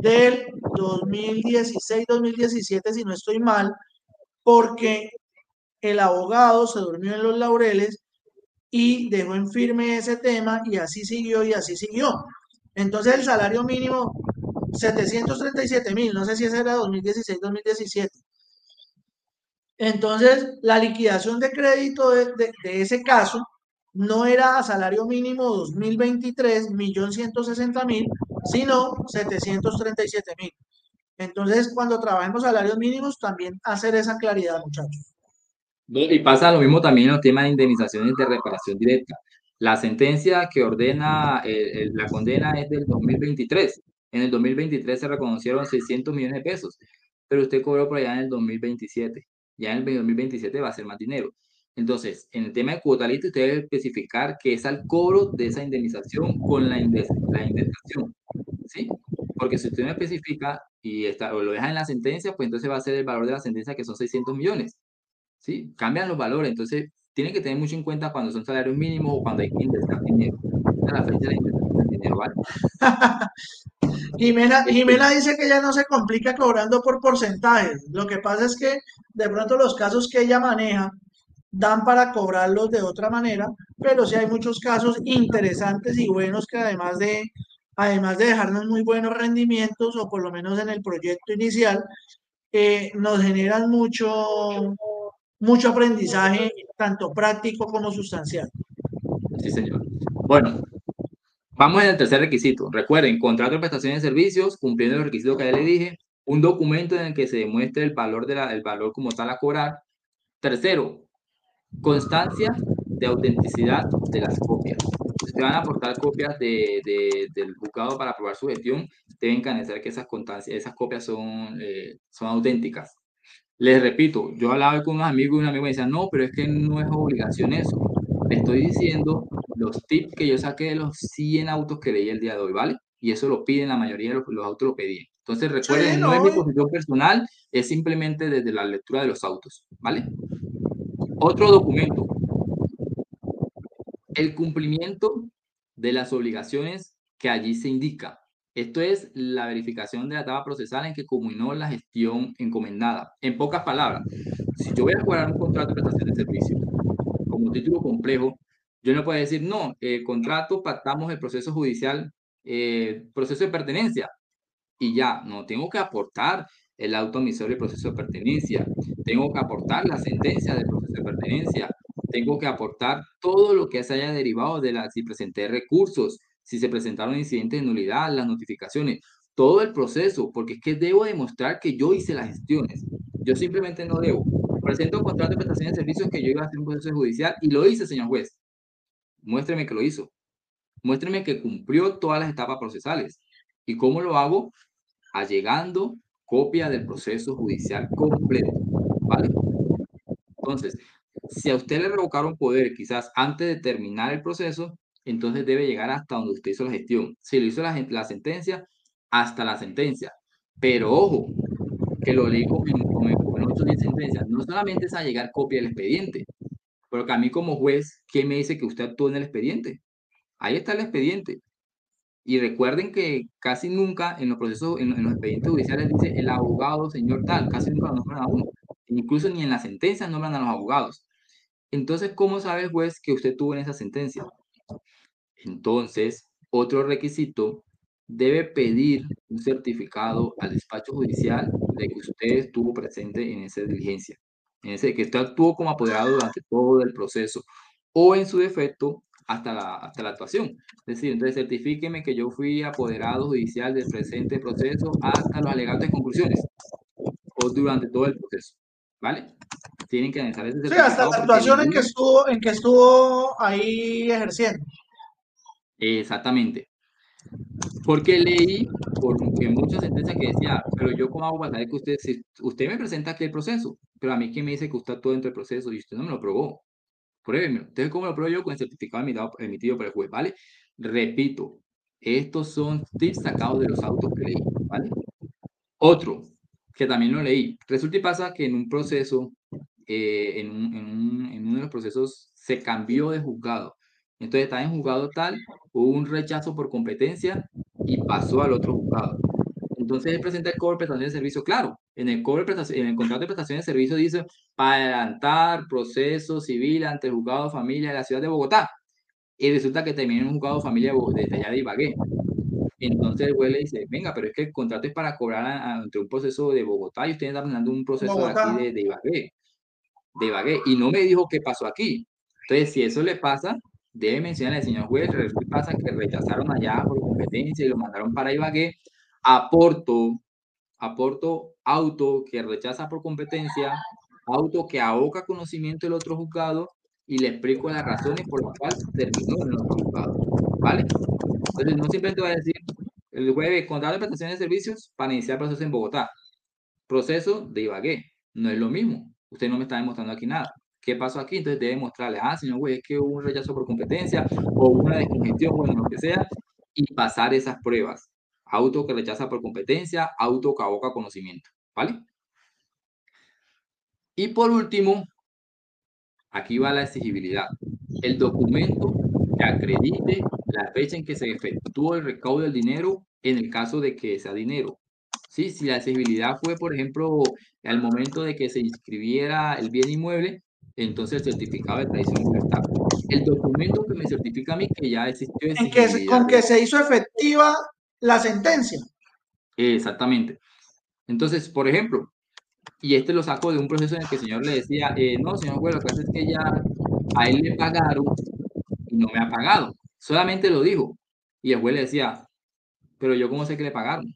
Speaker 1: del 2016-2017, si no estoy mal, porque el abogado se durmió en los laureles y dejó en firme ese tema y así siguió y así siguió. Entonces el salario mínimo, 737 mil, no sé si ese era 2016-2017. Entonces la liquidación de crédito de, ese caso no era a salario mínimo 2023, millón 160 mil, sino 737 mil. Entonces, cuando trabajemos salarios mínimos, también hacer esa claridad, muchachos.
Speaker 2: Y pasa lo mismo también en los temas de indemnizaciones de reparación directa. La sentencia que ordena eh, la condena es del 2023. En el 2023 se reconocieron 600 millones de pesos, pero usted cobró por allá en el 2027. Ya en el 2027 va a ser más dinero. Entonces, en el tema de cuotalista, usted debe especificar que es al cobro de esa indemnización con la, indemnización. ¿Sí? Porque si usted no especifica y está, o lo deja en la sentencia, pues entonces va a ser el valor de la sentencia que son 600 millones. ¿Sí? Cambian los valores, entonces tiene que tener mucho en cuenta cuando son salarios mínimos o cuando hay que ingresar dinero. la fecha de dinero, ¿vale?
Speaker 1: Jimena, Jimena dice que ya no se complica cobrando por porcentajes. Lo que pasa es que de pronto los casos que ella maneja dan para cobrarlos de otra manera, pero sí hay muchos casos interesantes y buenos que además de, además de dejarnos muy buenos rendimientos, o por lo menos en el proyecto inicial, eh, nos generan mucho, mucho aprendizaje, tanto práctico como sustancial.
Speaker 2: Sí, señor. Bueno, vamos al tercer requisito. Recuerden, contrato de prestaciones de servicios, cumpliendo los requisitos que ya le dije, un documento en el que se demuestre el valor, de la, el valor como tal a cobrar. Tercero, constancia de autenticidad de las copias. Si te van a aportar copias de, de, del juzgado para aprobar su gestión, deben canalizar que esas, constancias, esas copias son, eh, son auténticas. Les repito, yo hablaba con unos amigos y un amigo me decía, no, pero es que no es obligación eso. Le estoy diciendo los tips que yo saqué de los 100 autos que leí el día de hoy, ¿vale? Y eso lo piden, la mayoría de los, los autos lo pedían. Entonces recuerden, sí, no, no, es mi posición personal, es simplemente desde la lectura de los autos, ¿vale? Otro documento. El cumplimiento de las obligaciones que allí se indica. Esto es la verificación de la etapa procesal en que culminó la gestión encomendada. En pocas palabras, si yo voy a cobrar un contrato de prestación de servicio como título complejo, yo no puedo decir, no, el contrato pactamos el proceso judicial, eh, proceso de pertenencia, y ya, no, tengo que aportar el auto emisor y proceso de pertenencia, tengo que aportar la sentencia del proceso de pertenencia, tengo que aportar todo lo que se haya derivado de la, si presenté recursos, si se presentaron incidentes de nulidad, las notificaciones, todo el proceso, porque es que debo demostrar que yo hice las gestiones. Yo simplemente no debo. Presento un contrato de prestación de servicios que yo iba a hacer un proceso judicial y lo hice, señor juez. Muéstreme que lo hizo. Muéstreme que cumplió todas las etapas procesales. ¿Y cómo lo hago? Allegando copia del proceso judicial completo. ¿Vale? Entonces, si a usted le revocaron poder quizás antes de terminar el proceso, entonces debe llegar hasta donde usted hizo la gestión. Si lo hizo la, sentencia, hasta la sentencia. Pero ojo, que lo leí con, con 8 10 sentencias, no solamente es a llegar copia del expediente, porque a mí como juez, ¿qué me dice que usted actuó en el expediente? Ahí está el expediente. Y recuerden que casi nunca en los procesos, en, en los expedientes judiciales dice el abogado, señor tal, casi nunca lo nombran a uno. Incluso ni en la sentencia nombran a los abogados. Entonces, ¿cómo sabe el juez que usted tuvo en esa sentencia? Entonces, otro requisito, debe pedir un certificado al despacho judicial de que usted estuvo presente en esa diligencia, en ese que usted actuó como apoderado durante todo el proceso o en su defecto hasta la, hasta la actuación. Es decir, entonces certifíqueme que yo fui apoderado judicial del presente proceso hasta los alegatos de conclusiones o durante todo el proceso. ¿Vale? Tienen que analizar ese
Speaker 1: Sí, hasta la actuación en que estuvo, en que estuvo ahí ejerciendo.
Speaker 2: Exactamente. Porque leí porque muchas sentencias que decía, pero yo cómo hago para saber que usted, si usted me presenta aquí el proceso, pero a mí quién me dice que usted actuó dentro del proceso y usted no me lo probó. Pruébemelo. Entonces, ¿cómo lo pruebo yo? Con el certificado emitido, emitido por el juez, ¿vale? Repito, estos son tips sacados de los autos que leí, ¿vale? Otro, que también lo leí. Resulta y pasa que en un proceso, eh, en, un, en, un, en uno de los procesos, se cambió de juzgado. Entonces estaba en juzgado tal, hubo un rechazo por competencia y pasó al otro juzgado. Entonces él presenta el cobro de prestación de servicio. Claro, en el, cobro de prestación, en el contrato de prestación de servicio dice para adelantar proceso civil ante el juzgado de familia de la ciudad de Bogotá. Y resulta que terminó en un juzgado de familia de allá de Ibagué. Entonces el juez le dice, venga, pero es que el contrato es para cobrar ante un proceso de Bogotá y usted está presentando un proceso de aquí de, de Ibagué. De Ibagué. Y no me dijo qué pasó aquí. Entonces, si eso le pasa, debe mencionar al señor juez, ¿qué pasa? Que rechazaron allá por competencia y lo mandaron para Ibagué. Aporto, aporto auto que rechaza por competencia, auto que aboca conocimiento del otro juzgado y le explico las razones por las cuales terminó en el otro juzgado. ¿Vale? Entonces, no simplemente va a decir el jueves contrato de prestación de servicios para iniciar el proceso en Bogotá. Proceso de Ibagué. No es lo mismo. Usted no me está demostrando aquí nada. ¿Qué pasó aquí? Entonces debe mostrarle, ah, señor juez, es que hubo un rechazo por competencia o una descongestión, bueno, lo que sea, y pasar esas pruebas. Auto que rechaza por competencia, auto que aboca conocimiento, ¿vale? Y por último, aquí va la exigibilidad. El documento que acredite la fecha en que se efectuó el recaudo del dinero en el caso de que sea dinero. Sí, si la exigibilidad fue, por ejemplo, al momento de que se inscribiera el bien inmueble, entonces el certificado de tradición y libertad. El documento que me certifica a mí que ya existió
Speaker 1: en que, con que se hizo efectiva la sentencia.
Speaker 2: Exactamente. Entonces, por ejemplo, y este lo saco de un proceso en el que el señor le decía, eh, no, señor juez, lo que pasa es que ya a él le pagaron y no me ha pagado. Solamente lo dijo. Y el juez le decía, pero yo cómo sé que le pagaron.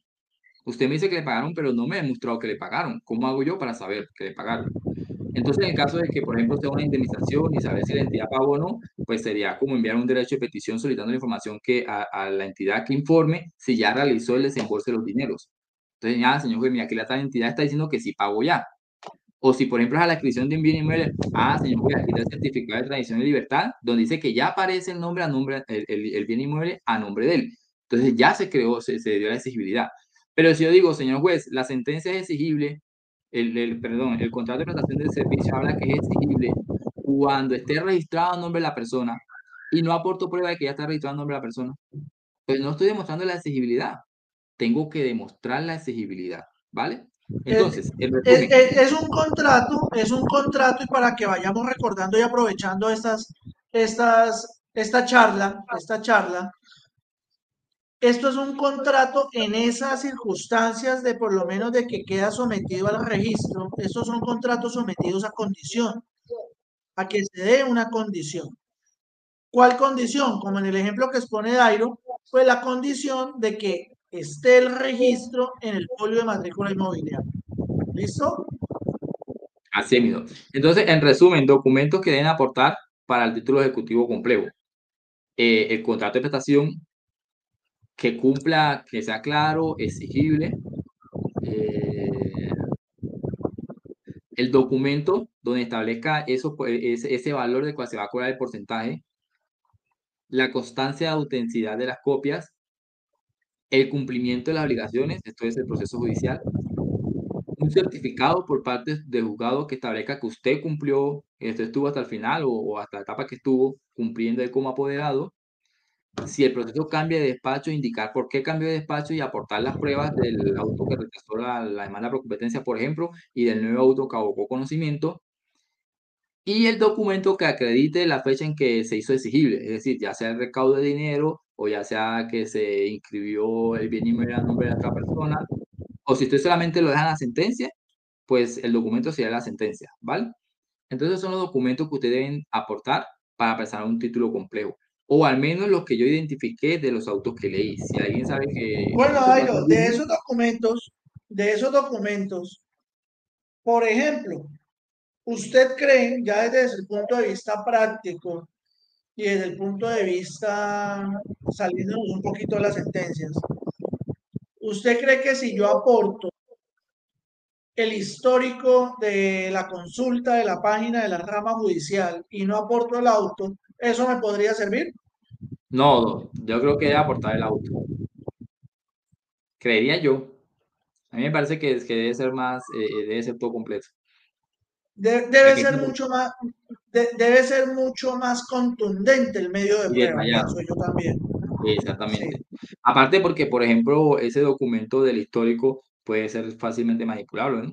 Speaker 2: Usted me dice que le pagaron, pero no me ha demostrado que le pagaron. ¿Cómo hago yo para saber que le pagaron? Entonces, en el caso de que, por ejemplo, sea una indemnización y saber si la entidad pagó o no, pues sería como enviar un derecho de petición solicitando la información que a, la entidad que informe si ya realizó el desembolso de los dineros. Entonces, ya, señor juez, mira, aquí la entidad está diciendo que sí pagó ya. O si, por ejemplo, es a la adquisición de un bien inmueble, ah, señor juez, aquí está el certificado de tradición y libertad, donde dice que ya aparece el nombre a nombre, el, el, bien inmueble a nombre de él. Entonces, ya se creó, se, se dio la exigibilidad. Pero si yo digo, señor juez, la sentencia es exigible el, perdón, el contrato de prestación de servicio habla que es exigible cuando esté registrado a nombre de la persona y no aporto prueba de que ya está registrado a nombre de la persona. Pues no estoy demostrando la exigibilidad. Tengo que demostrar la exigibilidad, ¿vale?
Speaker 1: Entonces, es, un contrato, es un contrato y para que vayamos recordando y aprovechando estas, estas, esta charla, esta charla, esto es un contrato en esas circunstancias de por lo menos de que queda sometido al registro. Estos son contratos sometidos a condición, a que se dé una condición. ¿Cuál condición? Como en el ejemplo que expone Dairo, fue la condición de que esté el registro en el folio de matrícula inmobiliaria. ¿Listo?
Speaker 2: Así mismo. Entonces, en resumen, documentos que deben aportar para el título ejecutivo complejo. Eh, el contrato de prestación, que cumpla, que sea claro, exigible. Eh, el documento donde establezca eso, pues, ese, ese valor de cual se va a cobrar el porcentaje, la constancia de autenticidad de las copias, el cumplimiento de las obligaciones, esto es el proceso judicial, un certificado por parte del juzgado que establezca que usted cumplió, esto estuvo hasta el final o, hasta la etapa que estuvo cumpliendo él como apoderado, si el proceso cambia de despacho, indicar por qué cambió de despacho y aportar las pruebas del auto que rechazó la, demanda por competencia, por ejemplo, y del nuevo auto que abocó conocimiento, y el documento que acredite la fecha en que se hizo exigible, es decir, ya sea el recaudo de dinero o ya sea que se inscribió el bien inmueble a nombre de otra persona, o si usted solamente lo deja en la sentencia, pues el documento sería la sentencia, ¿vale? Entonces son los documentos que ustedes deben aportar para presentar un título complejo o al menos los que yo identifiqué de los autos que leí. Si alguien sabe que...
Speaker 1: Bueno, Dairo, de esos documentos, de esos documentos, por ejemplo, ¿usted cree, ya desde el punto de vista práctico y desde el punto de vista saliéndonos un poquito de las sentencias, ¿usted cree que si yo aporto el histórico de la consulta de la página de la rama judicial y no aporto el auto, ¿Eso me podría servir?
Speaker 2: No, yo creo que debe aportar el auto. Creería yo. A mí me parece que, que debe ser más, eh, eh, debe ser todo completo.
Speaker 1: debe ser mucho más, debe ser mucho más contundente el medio de prueba. yo también.
Speaker 2: Exactamente. Aparte porque, por ejemplo, ese documento del histórico puede ser fácilmente manipulable, ¿no?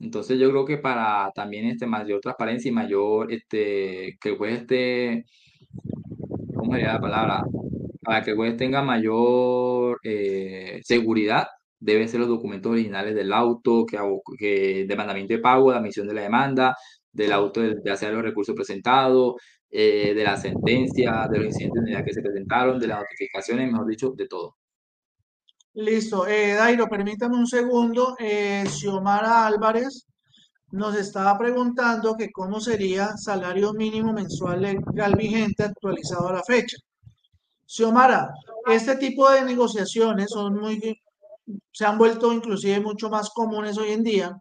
Speaker 2: Entonces yo creo que para también este mayor transparencia y mayor este que el juez esté, ¿cómo sería la palabra? Para que el juez tenga mayor eh, seguridad, deben ser los documentos originales del auto, que, que demandamiento de pago, la admisión de la demanda, del auto, de, ya sea los recursos presentados, eh, de la sentencia, de los incidentes de que se presentaron, de las notificaciones, mejor dicho, de todo.
Speaker 1: Listo. Eh, Dairo, permítame un segundo. Eh, Xiomara Álvarez nos estaba preguntando que cómo sería salario mínimo mensual legal vigente actualizado a la fecha. Xiomara, este tipo de negociaciones son muy, se han vuelto inclusive mucho más comunes hoy en día.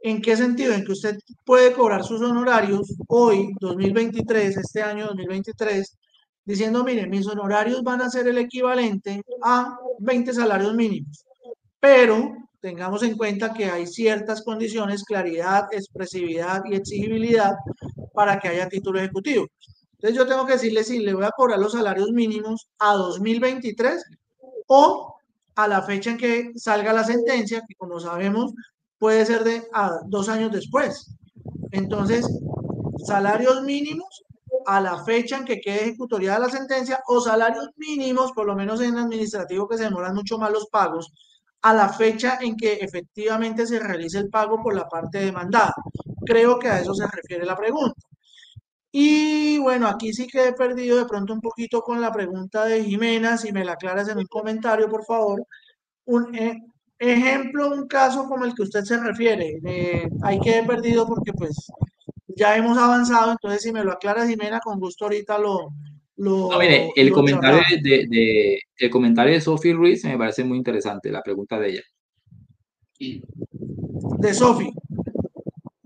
Speaker 1: ¿En qué sentido? En que usted puede cobrar sus honorarios hoy, 2023, este año 2023, diciendo, mire, mis honorarios van a ser el equivalente a 20 salarios mínimos, pero tengamos en cuenta que hay ciertas condiciones, claridad, expresividad y exigibilidad para que haya título ejecutivo. Entonces yo tengo que decirle si le voy a cobrar los salarios mínimos a 2023 o a la fecha en que salga la sentencia, que como sabemos puede ser de a dos años después. Entonces, salarios mínimos a la fecha en que quede ejecutoria la sentencia o salarios mínimos, por lo menos en administrativo que se demoran mucho más los pagos, a la fecha en que efectivamente se realice el pago por la parte demandada. Creo que a eso se refiere la pregunta. Y bueno, aquí sí que he perdido de pronto un poquito con la pregunta de Jimena, si me la aclaras en un comentario, por favor. Un eh, ejemplo, un caso como el que usted se refiere. Eh, ahí quedé perdido porque pues ya hemos avanzado, entonces si me lo aclara Jimena, con gusto ahorita lo... lo
Speaker 2: no, mire, el, comentario de, de, el comentario de Sophie Ruiz me parece muy interesante, la pregunta de ella.
Speaker 1: De Sophie.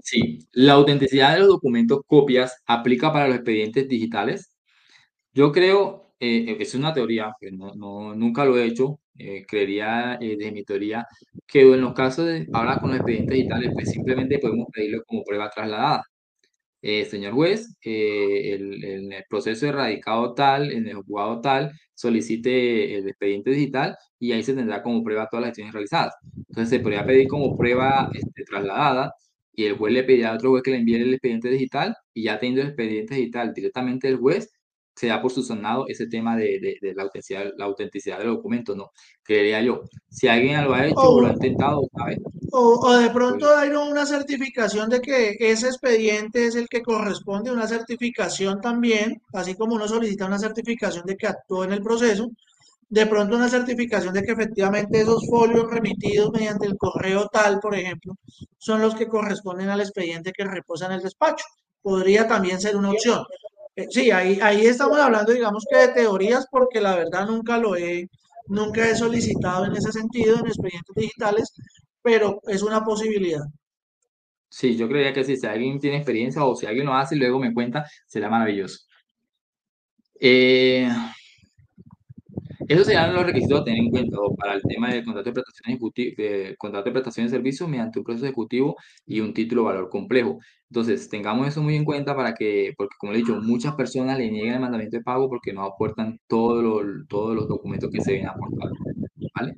Speaker 2: Sí, la autenticidad de los documentos copias aplica para los expedientes digitales. Yo creo, eh, es una teoría, que no, no, nunca lo he hecho, eh, creería eh, de mi teoría, que en los casos de ahora con los expedientes digitales, pues simplemente podemos pedirlo como prueba trasladada. Eh, señor juez, eh, el, proceso de radicado tal, en el juzgado tal, solicite el expediente digital y ahí se tendrá como prueba todas las acciones realizadas. Entonces se podría pedir como prueba este, trasladada y el juez le pedirá a otro juez que le envíe el expediente digital y ya teniendo el expediente digital directamente el juez, se da por subsanado ese tema de, de, la, autenticidad, la autenticidad del documento, ¿no? Creería yo. Si alguien lo ha hecho o, lo ha intentado, ¿sabes?
Speaker 1: O, o, de pronto pues hay una certificación de que ese expediente es el que corresponde, una certificación también, así como uno solicita una certificación de que actuó en el proceso, de pronto una certificación de que efectivamente esos folios remitidos mediante el correo tal, por ejemplo, son los que corresponden al expediente que reposa en el despacho. Podría también ser una opción. Eh, sí, ahí, ahí estamos hablando, digamos que de teorías, porque la verdad nunca lo he, nunca he solicitado en ese sentido en expedientes digitales, pero es una posibilidad.
Speaker 2: Sí, yo creería que si alguien tiene experiencia o si alguien lo hace y luego me cuenta, será maravilloso. Eh, esos serían los requisitos a tener en cuenta para el tema del contrato de prestación de servicios mediante un proceso ejecutivo y un título valor complejo. Entonces, tengamos eso muy en cuenta para que, porque como he dicho, muchas personas le niegan el mandamiento de pago porque no aportan todos los, todos los documentos que se deben aportar. ¿Vale?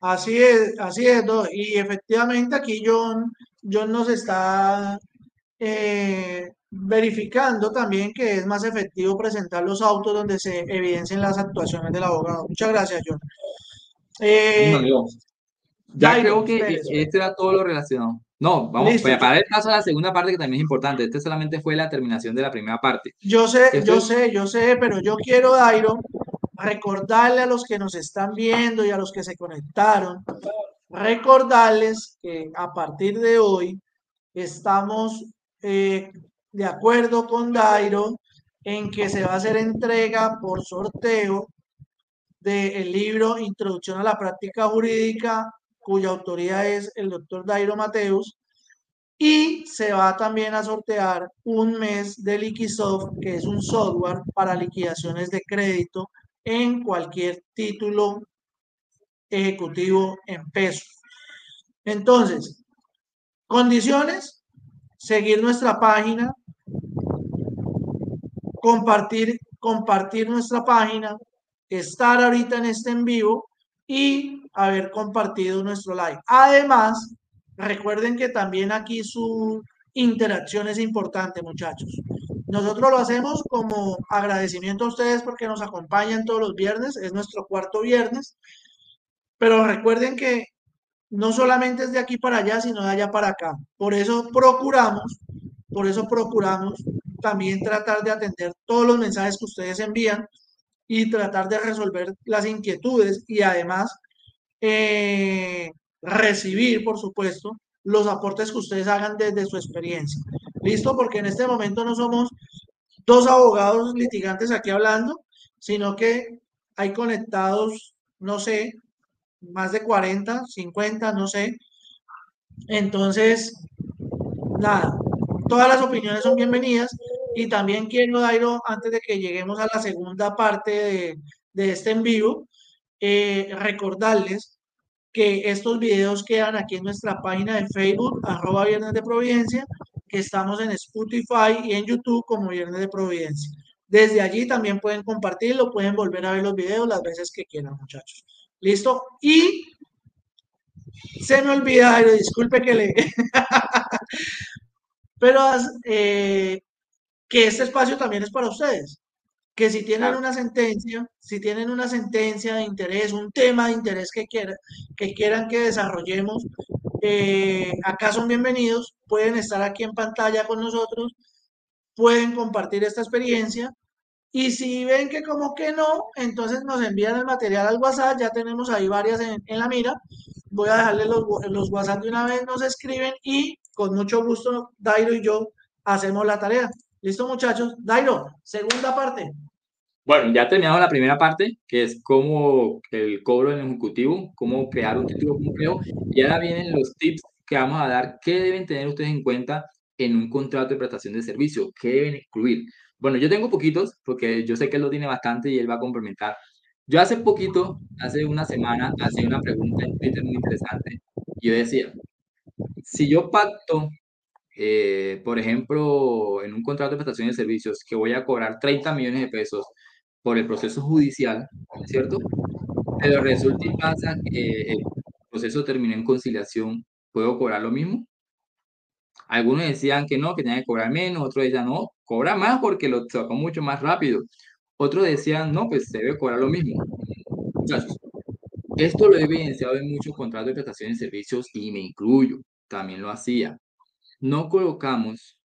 Speaker 1: Así es, así es, y efectivamente aquí John, John nos está eh, verificando también que es más efectivo presentar los autos donde se evidencien las actuaciones del abogado. Muchas gracias, John.
Speaker 2: Eh, ya creo que este era todo lo relacionado. No, vamos para el caso de la segunda parte que también es importante. Este solamente fue la terminación de la primera parte.
Speaker 1: Yo sé, yo sé, yo sé, pero yo quiero, Dairo, recordarle a los que nos están viendo y a los que se conectaron, recordarles que a partir de hoy estamos eh, de acuerdo con Dairo en que se va a hacer entrega por sorteo del libro Introducción a la Práctica Jurídica, cuya autoría es el doctor Dairo Mateus, y se va también a sortear un mes de Liquisoft, que es un software para liquidaciones de crédito en cualquier título ejecutivo en pesos. Entonces, condiciones, seguir nuestra página, compartir, compartir nuestra página, estar ahorita en este en vivo y haber compartido nuestro live. Además, recuerden que también aquí su interacción es importante, muchachos. Nosotros lo hacemos como agradecimiento a ustedes porque nos acompañan todos los viernes, es nuestro cuarto viernes, pero recuerden que no solamente es de aquí para allá, sino de allá para acá. Por eso procuramos, por eso procuramos también tratar de atender todos los mensajes que ustedes envían y tratar de resolver las inquietudes y además eh, recibir, por supuesto, los aportes que ustedes hagan desde su experiencia. ¿Listo? Porque en este momento no somos dos abogados litigantes aquí hablando, sino que hay conectados, no sé, más de 40, 50, no sé. Entonces, nada, todas las opiniones son bienvenidas y también quiero, Dairo, antes de que lleguemos a la segunda parte de, este en vivo, eh, recordarles que estos videos quedan aquí en nuestra página de Facebook, arroba Viernes de Providencia, que estamos en Spotify y en YouTube como Viernes de Providencia. Desde allí también pueden compartirlo, pueden volver a ver los videos las veces que quieran, muchachos. ¿Listo? Y se me olvida, disculpe que le... pero eh, que este espacio también es para ustedes. Que si tienen una sentencia, si tienen una sentencia de interés, un tema de interés que, quieran que, quieran que desarrollemos, eh, acá son bienvenidos, pueden estar aquí en pantalla con nosotros, pueden compartir esta experiencia y si ven que como que no, entonces nos envían el material al WhatsApp, ya tenemos ahí varias en, la mira. Voy a dejarles los, los, WhatsApp de una vez, nos escriben y con mucho gusto Dairo y yo hacemos la tarea. ¿Listo muchachos? Dairo, segunda parte.
Speaker 2: Bueno, ya terminamos la primera parte, que es cómo el cobro en ejecutivo, cómo crear un título complejo. Y ahora vienen los tips que vamos a dar, qué deben tener ustedes en cuenta en un contrato de prestación de servicio, qué deben incluir. Bueno, yo tengo poquitos, porque yo sé que él lo tiene bastante y él va a complementar. Yo hace poquito, hace una semana, hacía una pregunta en Twitter muy interesante. Yo decía, si yo pacto, eh, por ejemplo, en un contrato de prestación de servicios, que voy a cobrar 30 millones de pesos por el proceso judicial, ¿cierto? Pero resulta y pasa que el proceso terminó en conciliación, ¿puedo cobrar lo mismo? Algunos decían que no, que tenía que cobrar menos, otros decían no, cobra más porque lo sacó mucho más rápido. Otros decían no, pues se debe cobrar lo mismo. esto lo he evidenciado en muchos contratos de prestación de servicios y me incluyo, también lo hacía. No colocamos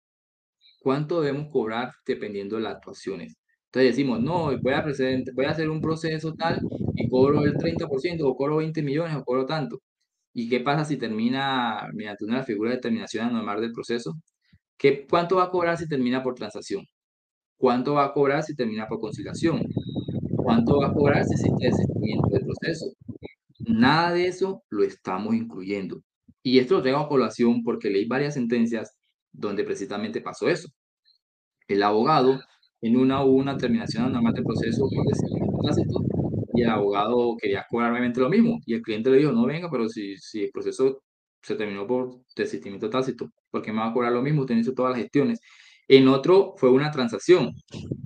Speaker 2: cuánto debemos cobrar dependiendo de las actuaciones. Entonces decimos, no, voy a, hacer un proceso tal y cobro el 30% o cobro 20 millones o cobro tanto. ¿Y qué pasa si termina mediante una figura de determinación anormal del proceso? ¿Qué, ¿Cuánto va a cobrar si termina por transacción? ¿Cuánto va a cobrar si termina por conciliación? ¿Cuánto va a cobrar si existe desistimiento del proceso? Nada de eso lo estamos incluyendo. Y esto lo tengo a colación porque leí varias sentencias donde precisamente pasó eso. El abogado en una hubo una terminación anormal del proceso por tácito y el abogado quería cobrar obviamente lo mismo. Y el cliente le dijo, no venga, pero si, si el proceso se terminó por desistimiento tácito, ¿por qué me va a cobrar lo mismo? Usted hizo todas las gestiones. En otro fue una transacción.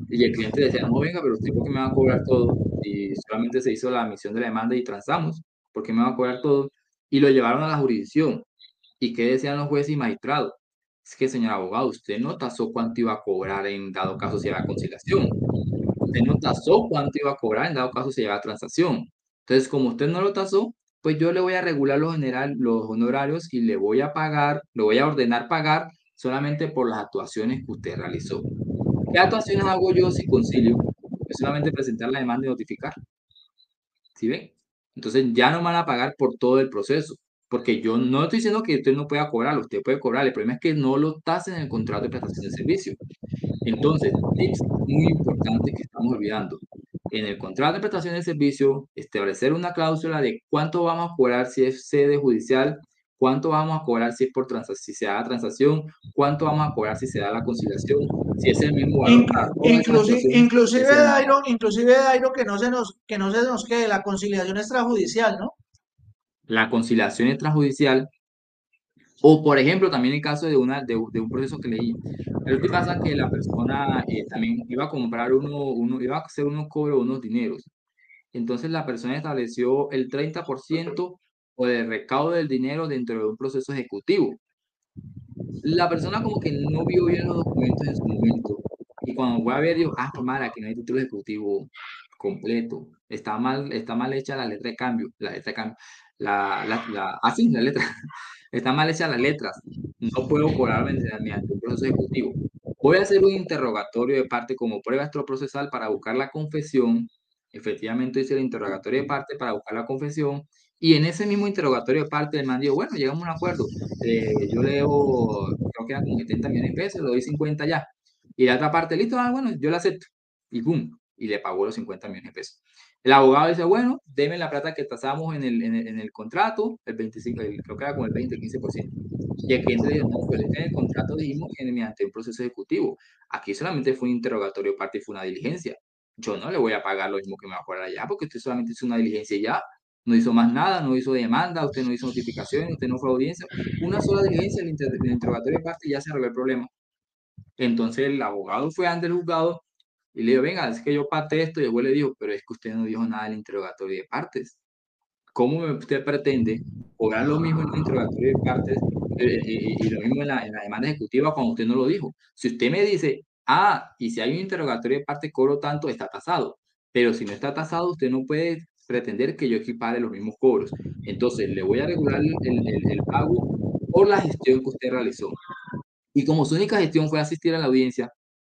Speaker 2: Y el cliente decía, no venga, pero usted por qué me va a cobrar todo? Y solamente se hizo la emisión de la demanda y transamos, ¿por qué me va a cobrar todo? Y lo llevaron a la jurisdicción. ¿Y qué decían los jueces y magistrados? Es que, señor abogado, usted no tasó cuánto iba a cobrar en dado caso si era conciliación usted no tasó cuánto iba a cobrar en dado caso se lleva a transacción. Entonces, como usted no lo tasó, pues yo le voy a regular los, general, los honorarios y le voy a pagar, le voy a ordenar pagar solamente por las actuaciones que usted realizó. ¿Qué actuaciones hago yo si concilio? Es solamente presentar la demanda y notificar. ¿Sí ven? Entonces ya no van a pagar por todo el proceso. Porque yo no estoy diciendo que usted no pueda cobrarlo, usted puede cobrar. El problema es que no lo tasen en el contrato de prestación de servicio. Entonces, tips muy importante que estamos olvidando. En el contrato de prestación de servicio, establecer una cláusula de cuánto vamos a cobrar si es sede judicial, cuánto vamos a cobrar si es por si se da transacción, cuánto vamos a cobrar si se da la conciliación, si es el mismo
Speaker 1: inclusive, inclusive Dairo, inclusive Dairo que no se nos que no se nos quede la conciliación extrajudicial, ¿no?
Speaker 2: La conciliación extrajudicial o, por ejemplo, también el caso de, una, de, un proceso que leí. Pero ¿qué pasa? Que la persona eh, también iba a comprar uno, uno, iba a hacer unos cobros, unos dineros. Entonces la persona estableció el 30% o de recaudo del dinero dentro de un proceso ejecutivo. La persona como que no vio bien los documentos en su momento. Y cuando voy a ver, digo, ah, pues aquí no hay título ejecutivo completo. Está mal, está mal hecha la letra de cambio, la letra de cambio. La, la, la, ah, la letra. Están mal hechas las letras. No puedo cobrar mediante un proceso ejecutivo. Voy a hacer un interrogatorio de parte como prueba procesal para buscar la confesión. Efectivamente hice el interrogatorio de parte para buscar la confesión. Y en ese mismo interrogatorio de parte, el man dijo, bueno, llegamos a un acuerdo. Eh, yo leo, creo que eran como 70 millones de pesos, le doy 50 ya. Y la otra parte, listo, ah, bueno, yo la acepto. Y boom, y le pagó los 50 millones de pesos. El abogado dice, bueno, deme la plata que tasamos en el, en el, el contrato, el 25, creo que era como el 20, el 15%. Y el cliente dijo, no, pues en el contrato dijimos que mediante un proceso ejecutivo. Aquí solamente fue un interrogatorio parte y fue una diligencia. Yo no le voy a pagar lo mismo que me va a cobrar allá, porque usted solamente hizo una diligencia ya. No hizo más nada, no hizo demanda, usted no hizo notificación, usted no fue audiencia. Una sola diligencia, el, interrogatorio de parte ya se arregló el problema. Entonces el abogado fue ante el juzgado y le digo, venga, es que yo pate esto. Y el le dijo, pero es que usted no dijo nada del interrogatorio de partes. ¿Cómo usted pretende cobrar lo mismo en el interrogatorio de partes eh, y, lo mismo en la, en la, demanda ejecutiva cuando usted no lo dijo. Si usted me dice, ah, y si hay un interrogatorio de parte cobro tanto, está tasado. Pero si no está tasado, usted no puede pretender que yo equipare los mismos cobros. Entonces, le voy a regular el, pago por la gestión que usted realizó. Y como su única gestión fue asistir a la audiencia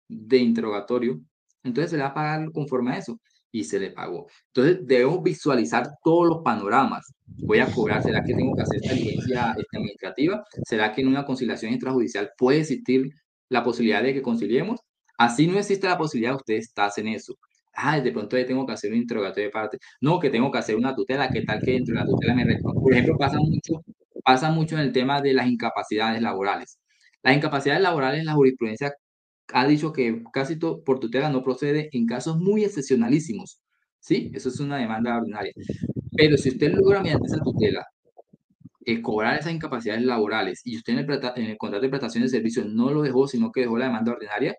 Speaker 2: de interrogatorio, entonces se le va a pagar conforme a eso y se le pagó. Entonces debemos visualizar todos los panoramas. Voy a cobrar, ¿será que tengo que hacer esta diligencia este, administrativa? ¿Será que en una conciliación extrajudicial puede existir la posibilidad de que conciliemos? Así no existe la posibilidad, ustedes están en eso. Ah, de pronto tengo que hacer un interrogatorio de parte. No, que tengo que hacer una tutela. ¿Qué tal que dentro de la tutela me responda? Por ejemplo, pasa mucho, pasa mucho en el tema de las incapacidades laborales. Las incapacidades laborales, la jurisprudencia ha dicho que casi todo por tutela no procede en casos muy excepcionalísimos. ¿Sí? Eso es una demanda ordinaria. Pero si usted logra mediante esa tutela eh, cobrar esas incapacidades laborales y usted en el, en el, contrato de prestación de servicios no lo dejó, sino que dejó la demanda ordinaria,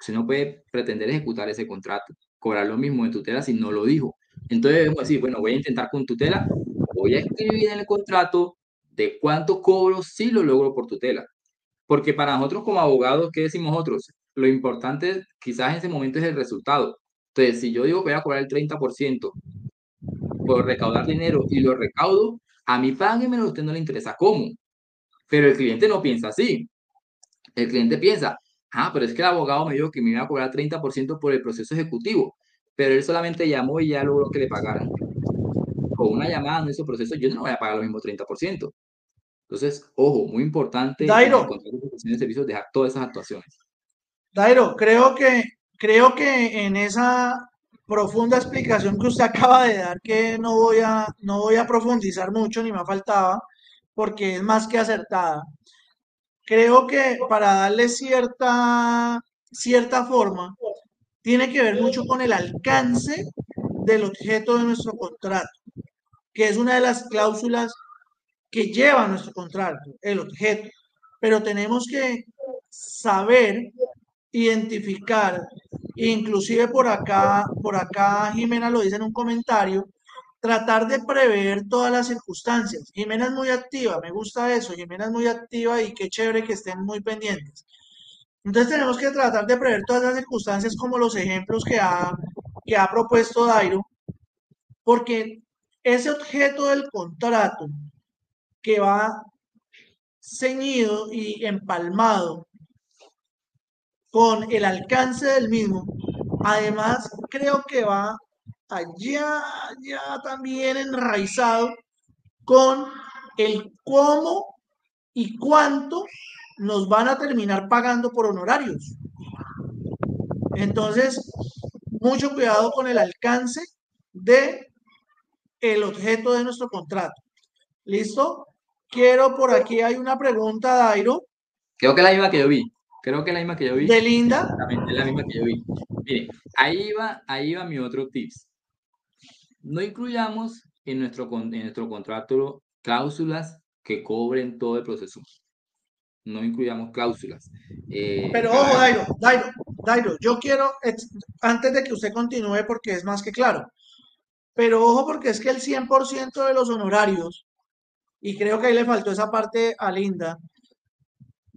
Speaker 2: usted no puede pretender ejecutar ese contrato, cobrar lo mismo en tutela si no lo dijo. Entonces debemos decir, bueno, voy a intentar con tutela, voy a escribir en el contrato de cuánto cobro si lo logro por tutela. Porque para nosotros como abogados, ¿qué decimos otros? Lo importante quizás en ese momento es el resultado. Entonces, si yo digo voy a cobrar el 30% por recaudar dinero y lo recaudo, a mí páguemelo, a usted no le interesa cómo. Pero el cliente no piensa así. El cliente piensa, ah, pero es que el abogado me dijo que me iba a cobrar 30% por el proceso ejecutivo, pero él solamente llamó y ya logró que le pagaran. Con una llamada en ese proceso, yo no voy a pagar lo mismo 30%. Entonces, ojo, muy importante
Speaker 1: Dairo,
Speaker 2: en de servicios dejar todas esas actuaciones.
Speaker 1: Dairo, creo que, creo que en esa profunda explicación que usted acaba de dar, que no voy a, no voy a profundizar mucho, ni me faltaba, porque es más que acertada. Creo que para darle cierta, cierta forma, tiene que ver mucho con el alcance del objeto de nuestro contrato, que es una de las cláusulas que lleva nuestro contrato, el objeto. Pero tenemos que saber identificar, inclusive por acá, por acá Jimena lo dice en un comentario, tratar de prever todas las circunstancias. Jimena es muy activa, me gusta eso, Jimena es muy activa y qué chévere que estén muy pendientes. Entonces tenemos que tratar de prever todas las circunstancias como los ejemplos que ha, que ha propuesto Dairo, porque ese objeto del contrato que va ceñido y empalmado con el alcance del mismo, además creo que va allá, ya también enraizado con el cómo y cuánto nos van a terminar pagando por honorarios. Entonces, mucho cuidado con el alcance de el objeto de nuestro contrato. ¿Listo? Quiero por aquí, hay una pregunta, Dairo.
Speaker 2: Creo que la misma que yo vi. Creo que la misma que yo vi.
Speaker 1: ¿De Linda?
Speaker 2: Exactamente, la misma que yo vi. Mire, ahí va, ahí va mi otro tips. No incluyamos en nuestro, en nuestro contrato cláusulas que cobren todo el proceso. No incluyamos cláusulas.
Speaker 1: Eh, Pero ojo, Dairo, Dairo, Dairo, yo quiero, antes de que usted continúe, porque es más que claro, pero ojo porque es que el 100% de los honorarios y creo que ahí le faltó esa parte a Linda.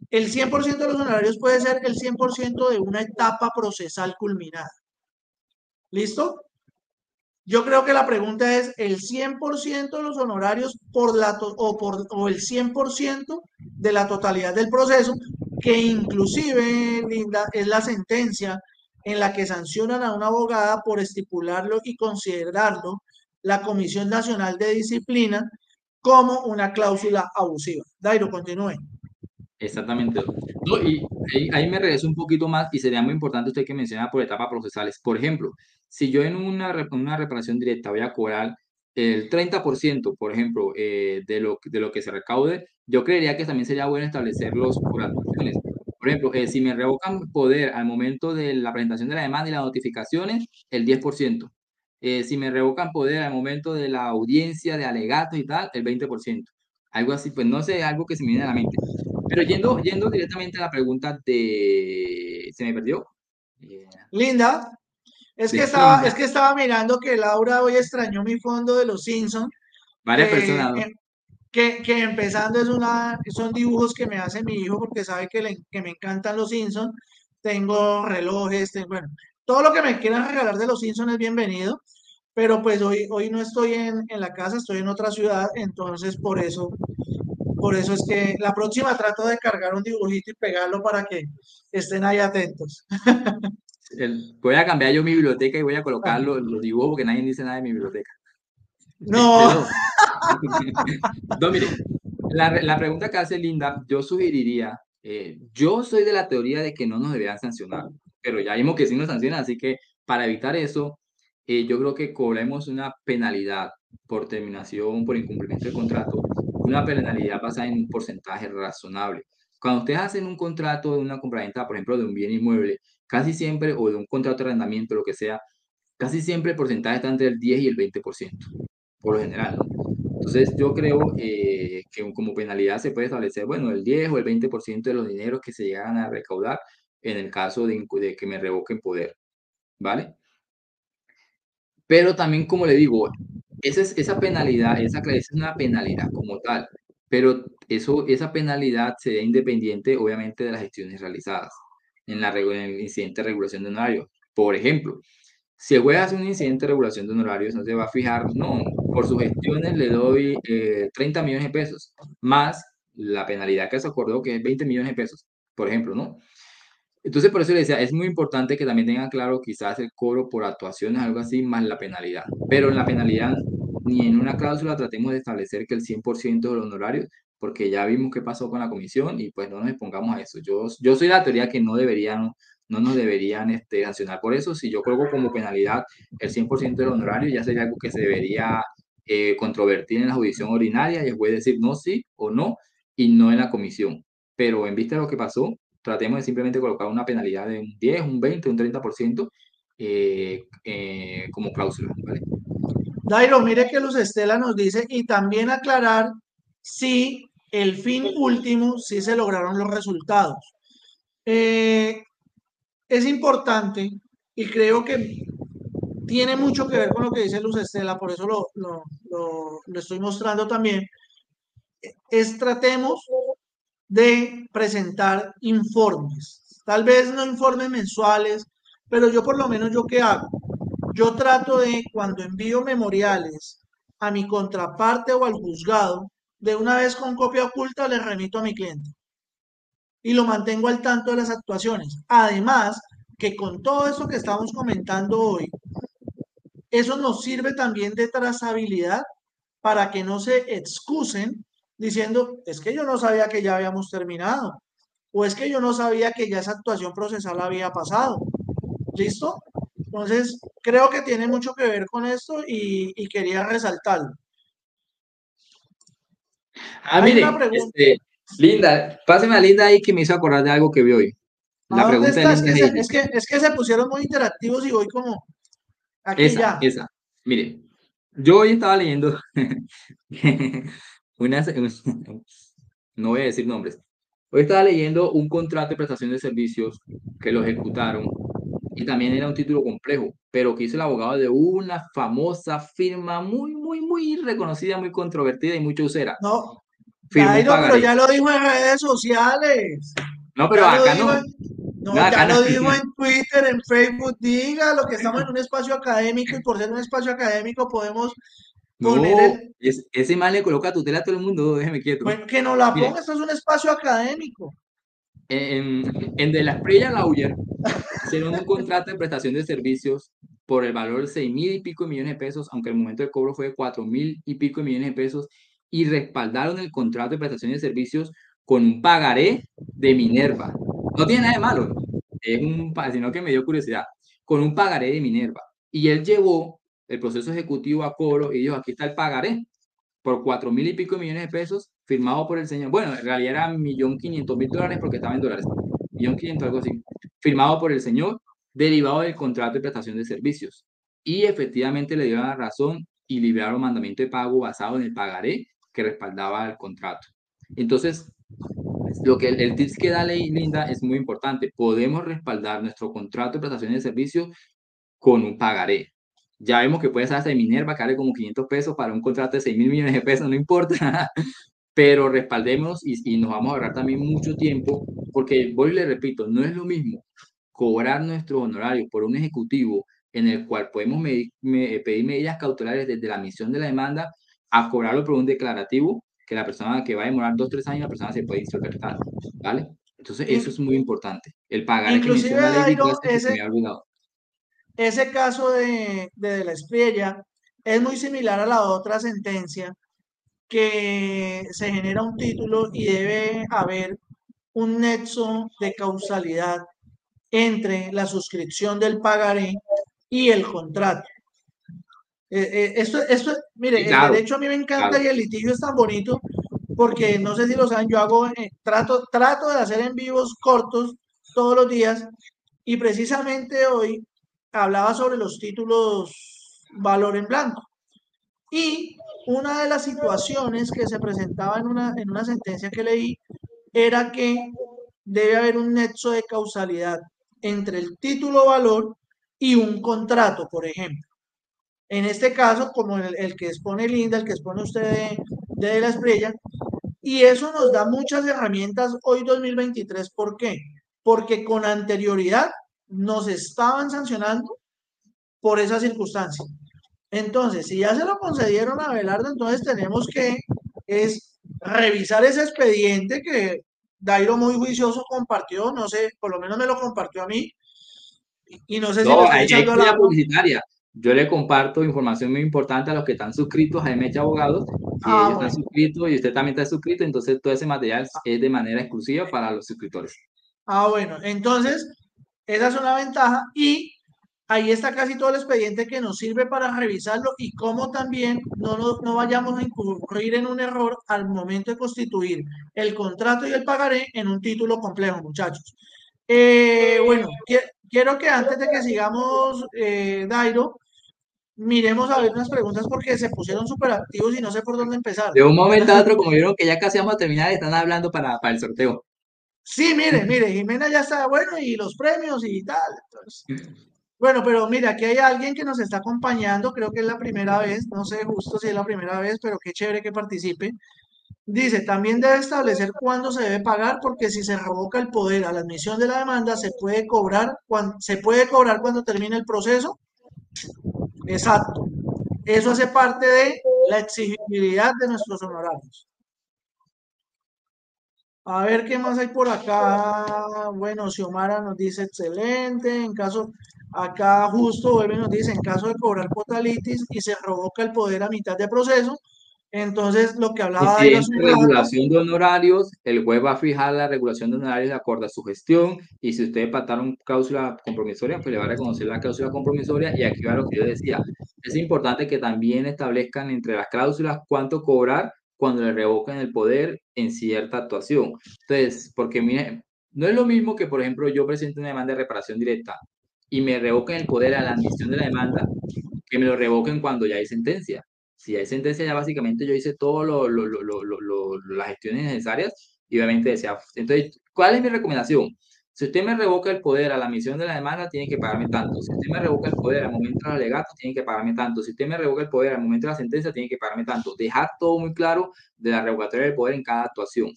Speaker 1: El 100% de los honorarios puede ser el 100% de una etapa procesal culminada. ¿Listo? Yo creo que la pregunta es el 100% de los honorarios por la o, por, o el 100% de la totalidad del proceso, que inclusive, Linda, es la sentencia en la que sancionan a una abogada por estipularlo y considerarlo la Comisión Nacional de Disciplina como una cláusula abusiva. Dairo, continúe.
Speaker 2: Exactamente. y ahí, me regreso un poquito más y sería muy importante usted que menciona por etapas procesales. Por ejemplo, si yo en una, una reparación directa voy a cobrar el 30%, por ejemplo, eh, de, lo, de lo que se recaude, yo creería que también sería bueno establecerlos por actuaciones. Por ejemplo, eh, si me revocan poder al momento de la presentación de la demanda y las notificaciones, el 10%. Eh, si me revocan poder al momento de la audiencia de alegatos y tal, el 20%. Algo así, pues no sé, algo que se me viene a la mente. Pero yendo, yendo directamente a la pregunta de... ¿Se me perdió?
Speaker 1: Linda, es que, estaba, es que estaba mirando que Laura hoy extrañó mi fondo de los Simpsons.
Speaker 2: Varias personas.
Speaker 1: que, que empezando es una, son dibujos que me hace mi hijo porque sabe que, le- que me encantan los Simpsons. Tengo relojes, tengo, bueno, todo lo que me quieran regalar de los Simpsons es bienvenido, pero pues hoy, hoy no estoy en, en la casa, estoy en otra ciudad, entonces por eso, por eso es que la próxima trato de cargar un dibujito y pegarlo para que estén ahí atentos.
Speaker 2: El- voy a cambiar yo mi biblioteca y voy a
Speaker 1: Ah,
Speaker 2: colocar los, los dibujos porque nadie dice nada de mi biblioteca.
Speaker 1: No,
Speaker 2: no, mire, la, la pregunta que hace Linda, yo sugeriría, eh, yo soy de la teoría de que no nos deberían sancionar, pero ya vimos que sí nos sancionan, así que para evitar eso, eh, yo creo que cobremos una penalidad por terminación, por incumplimiento del contrato, una penalidad basada en un porcentaje razonable. Cuando ustedes hacen un contrato de una compraventa, por ejemplo, de un bien inmueble, casi siempre, o de un contrato de arrendamiento, lo que sea, casi siempre el porcentaje está entre el 10 y el 20%, por lo general, ¿no? Entonces, yo creo eh, que como penalidad se puede establecer, bueno, el 10 o el 20% de los dineros que se llegan a recaudar en el caso de, de que me revoquen poder, ¿vale? Pero también, como le digo, esa, es, esa penalidad, esa, es una penalidad como tal, pero eso, esa penalidad sería independiente, obviamente, de las gestiones realizadas en, la, en el incidente de regulación de honorarios. Por ejemplo, si el juez hace un incidente de regulación de honorarios, no se va a fijar, no, por sus gestiones le doy eh, 30 millones de pesos, más la penalidad que se acordó, que es 20 millones de pesos, por ejemplo, ¿no? Entonces, por eso le decía, es muy importante que también tengan claro quizás el cobro por actuaciones, algo así, más la penalidad. Pero en la penalidad, ni en una cláusula tratemos de establecer que el 100% de los honorarios, porque ya vimos qué pasó con la comisión y pues no nos expongamos a eso. Yo, yo soy de la teoría que no deberían, no nos deberían este, sancionar por eso. Si yo coloco como penalidad el 100% del honorario, ya sería algo que se debería eh, controvertir en la jurisdicción ordinaria y el juez decir no, sí o no, y no en la comisión. Pero en vista de lo que pasó, tratemos de simplemente colocar una penalidad de un 10, un 20, un 30% eh, eh, como cláusula, ¿vale?
Speaker 1: Dairo, mire que Luz Estela nos dice y también aclarar si el fin último, si se lograron los resultados. Eh, es importante y creo que tiene mucho que ver con lo que dice Luz Estela, por eso lo, lo, lo, lo estoy mostrando también. Es tratemos de presentar informes, tal vez no informes mensuales, pero yo por lo menos yo qué hago? Yo trato de cuando envío memoriales a mi contraparte o al juzgado, de una vez con copia oculta le remito a mi cliente y lo mantengo al tanto de las actuaciones. Además, que con todo esto que estamos comentando hoy, eso nos sirve también de trazabilidad para que no se excusen diciendo, es que yo no sabía que ya habíamos terminado, o es que yo no sabía que ya esa actuación procesal había pasado. ¿Listo? Entonces, creo que tiene mucho que ver con esto y, y quería resaltarlo.
Speaker 2: Ah, mire, este, Linda, páseme a Linda ahí que me hizo acordar de algo que vi hoy. La
Speaker 1: ¿A dónde
Speaker 2: pregunta de
Speaker 1: Es
Speaker 2: es
Speaker 1: que, es que, es que se pusieron muy interactivos y voy como aquí
Speaker 2: esa,
Speaker 1: ya.
Speaker 2: esa. Mire, yo hoy estaba leyendo una, no voy a decir nombres. Hoy estaba leyendo un contrato de prestación de servicios que lo ejecutaron y también era un título complejo, pero que hizo el abogado de una famosa firma muy, muy, muy reconocida, muy controvertida y mucha usera.
Speaker 1: No, Dairo, pero ya lo dijo en redes sociales.
Speaker 2: No, pero
Speaker 1: Ya lo
Speaker 2: acá no.
Speaker 1: en- no,
Speaker 2: No, acá
Speaker 1: ya
Speaker 2: no.
Speaker 1: lo dijo en Twitter, en Facebook, dígalo que estamos en un espacio académico y por ser un espacio académico podemos
Speaker 2: No,
Speaker 1: el,
Speaker 2: es- ese mal le coloca tutela a todo el mundo, déjeme quieto.
Speaker 1: bueno, que nos la ponga, esto es un espacio académico.
Speaker 2: En, en De la Espriella Lawyer hicieron un contrato de prestación de servicios por el valor de seis mil y pico de millones de pesos, aunque el momento del cobro fue de cuatro mil y pico de millones de pesos, y respaldaron el contrato de prestación de servicios con un pagaré de Minerva. No tiene nada de malo, es un, sino que me dio curiosidad, con un pagaré de Minerva. Y él llevó el proceso ejecutivo a cobro y dijo, aquí está el pagaré por cuatro mil y pico millones de pesos, firmado por el señor, bueno, en realidad era millón quinientos mil dólares porque estaba en dólares, millón quinientos, algo así, firmado por el señor, derivado del contrato de prestación de servicios. Y efectivamente le dieron la razón y libraron mandamiento de pago basado en el pagaré que respaldaba el contrato. Entonces, lo que el, el tips que da ley Linda es muy importante. Podemos respaldar nuestro contrato de prestación de servicios con un pagaré. Ya vemos que puede ser hasta de Minerva, que como 500 pesos para un contrato de 6 mil millones de pesos, no importa. Pero respaldemos y, y, nos vamos a ahorrar también mucho tiempo, porque voy y le repito, no es lo mismo cobrar nuestros honorarios por un ejecutivo en el cual podemos pedir medidas cautelares desde la misión de la demanda a cobrarlo por un declarativo que la persona que va a demorar dos, tres años, la persona se puede insolventar, ¿vale? Entonces, eso es muy importante. El pagar
Speaker 1: Inclusive, ese, ese caso de, de la estrella es muy similar a la otra sentencia que se genera un título y debe haber un nexo de causalidad entre la suscripción del pagaré y el contrato. Eh, eh, esto, esto, mire, el derecho a mí me encanta y el litigio es tan bonito porque no sé si lo saben, yo hago, eh, trato, trato de hacer en vivos cortos todos los días y precisamente hoy hablaba sobre los títulos valor en blanco. Y una de las situaciones que se presentaba en una, en una sentencia que leí era que debe haber un nexo de causalidad entre el título valor y un contrato, por ejemplo. En este caso, como el, que expone Linda, el que expone usted de, de, la estrella, y eso nos da muchas herramientas hoy 2023. ¿Por qué? Porque con anterioridad nos estaban sancionando por esa circunstancia. Entonces, si ya se lo concedieron a Belardo, entonces tenemos que es revisar ese expediente que Dairo muy juicioso compartió, no sé, por lo menos me lo compartió a mí, y no sé si
Speaker 2: lo hay, la publicitaria. Yo le comparto información muy importante a los que están suscritos a MH Abogados, ah, ellos están suscritos y usted también está suscrito, entonces todo ese material es de manera exclusiva para los suscriptores.
Speaker 1: Ah, bueno, entonces esa es una ventaja y ahí está casi todo el expediente que nos sirve para revisarlo y cómo también no, no, vayamos a incurrir en un error al momento de constituir el contrato y el pagaré en un título complejo, muchachos. Eh, bueno, quiero que antes de que sigamos, eh, Dairo, miremos a ver unas preguntas porque se pusieron súper activos y no sé por dónde empezar.
Speaker 2: De un momento a otro, como vieron que ya casi vamos a terminar, están hablando para, para el sorteo.
Speaker 1: Sí, mire, mire, Jimena ya está bueno y los premios y tal. Entonces, bueno, pero mira, aquí hay alguien que nos está acompañando, creo que es la primera vez, no sé justo si es la primera vez, pero qué chévere que participe. Dice, también debe establecer cuándo se debe pagar, porque si se revoca el poder a la admisión de la demanda, se puede cobrar cuando, se puede cobrar cuando termine el proceso. Exacto. Eso hace parte de la exigibilidad de nuestros honorarios. A ver qué más hay por acá. Bueno, Xiomara nos dice excelente. En caso, acá justo vuelve nos dice, en caso de cobrar potalitis y se revoca el poder a mitad de proceso, entonces lo que hablaba
Speaker 2: de la regulación de honorarios, el juez va a fijar la regulación de honorarios de acuerdo a su gestión y si ustedes pactaron cláusula compromisoria, pues le va a reconocer la cláusula compromisoria y aquí va lo que yo decía. Es importante que también establezcan entre las cláusulas cuánto cobrar cuando le revocan el poder en cierta actuación. Entonces, porque mire, no es lo mismo que, por ejemplo, yo presente una demanda de reparación directa y me revoquen el poder a la admisión de la demanda, que me lo revoquen cuando ya hay sentencia. Si hay sentencia, ya básicamente yo hice todas lo, lo, las gestiones necesarias y obviamente decía, entonces, ¿cuál es mi recomendación? Si usted me revoca el poder a la admisión de la demanda, tiene que pagarme tanto. Si usted me revoca el poder al momento del alegato, tiene que pagarme tanto. Si usted me revoca el poder al momento de la sentencia, tiene que pagarme tanto. Dejar todo muy claro de la revocatoria del poder en cada actuación.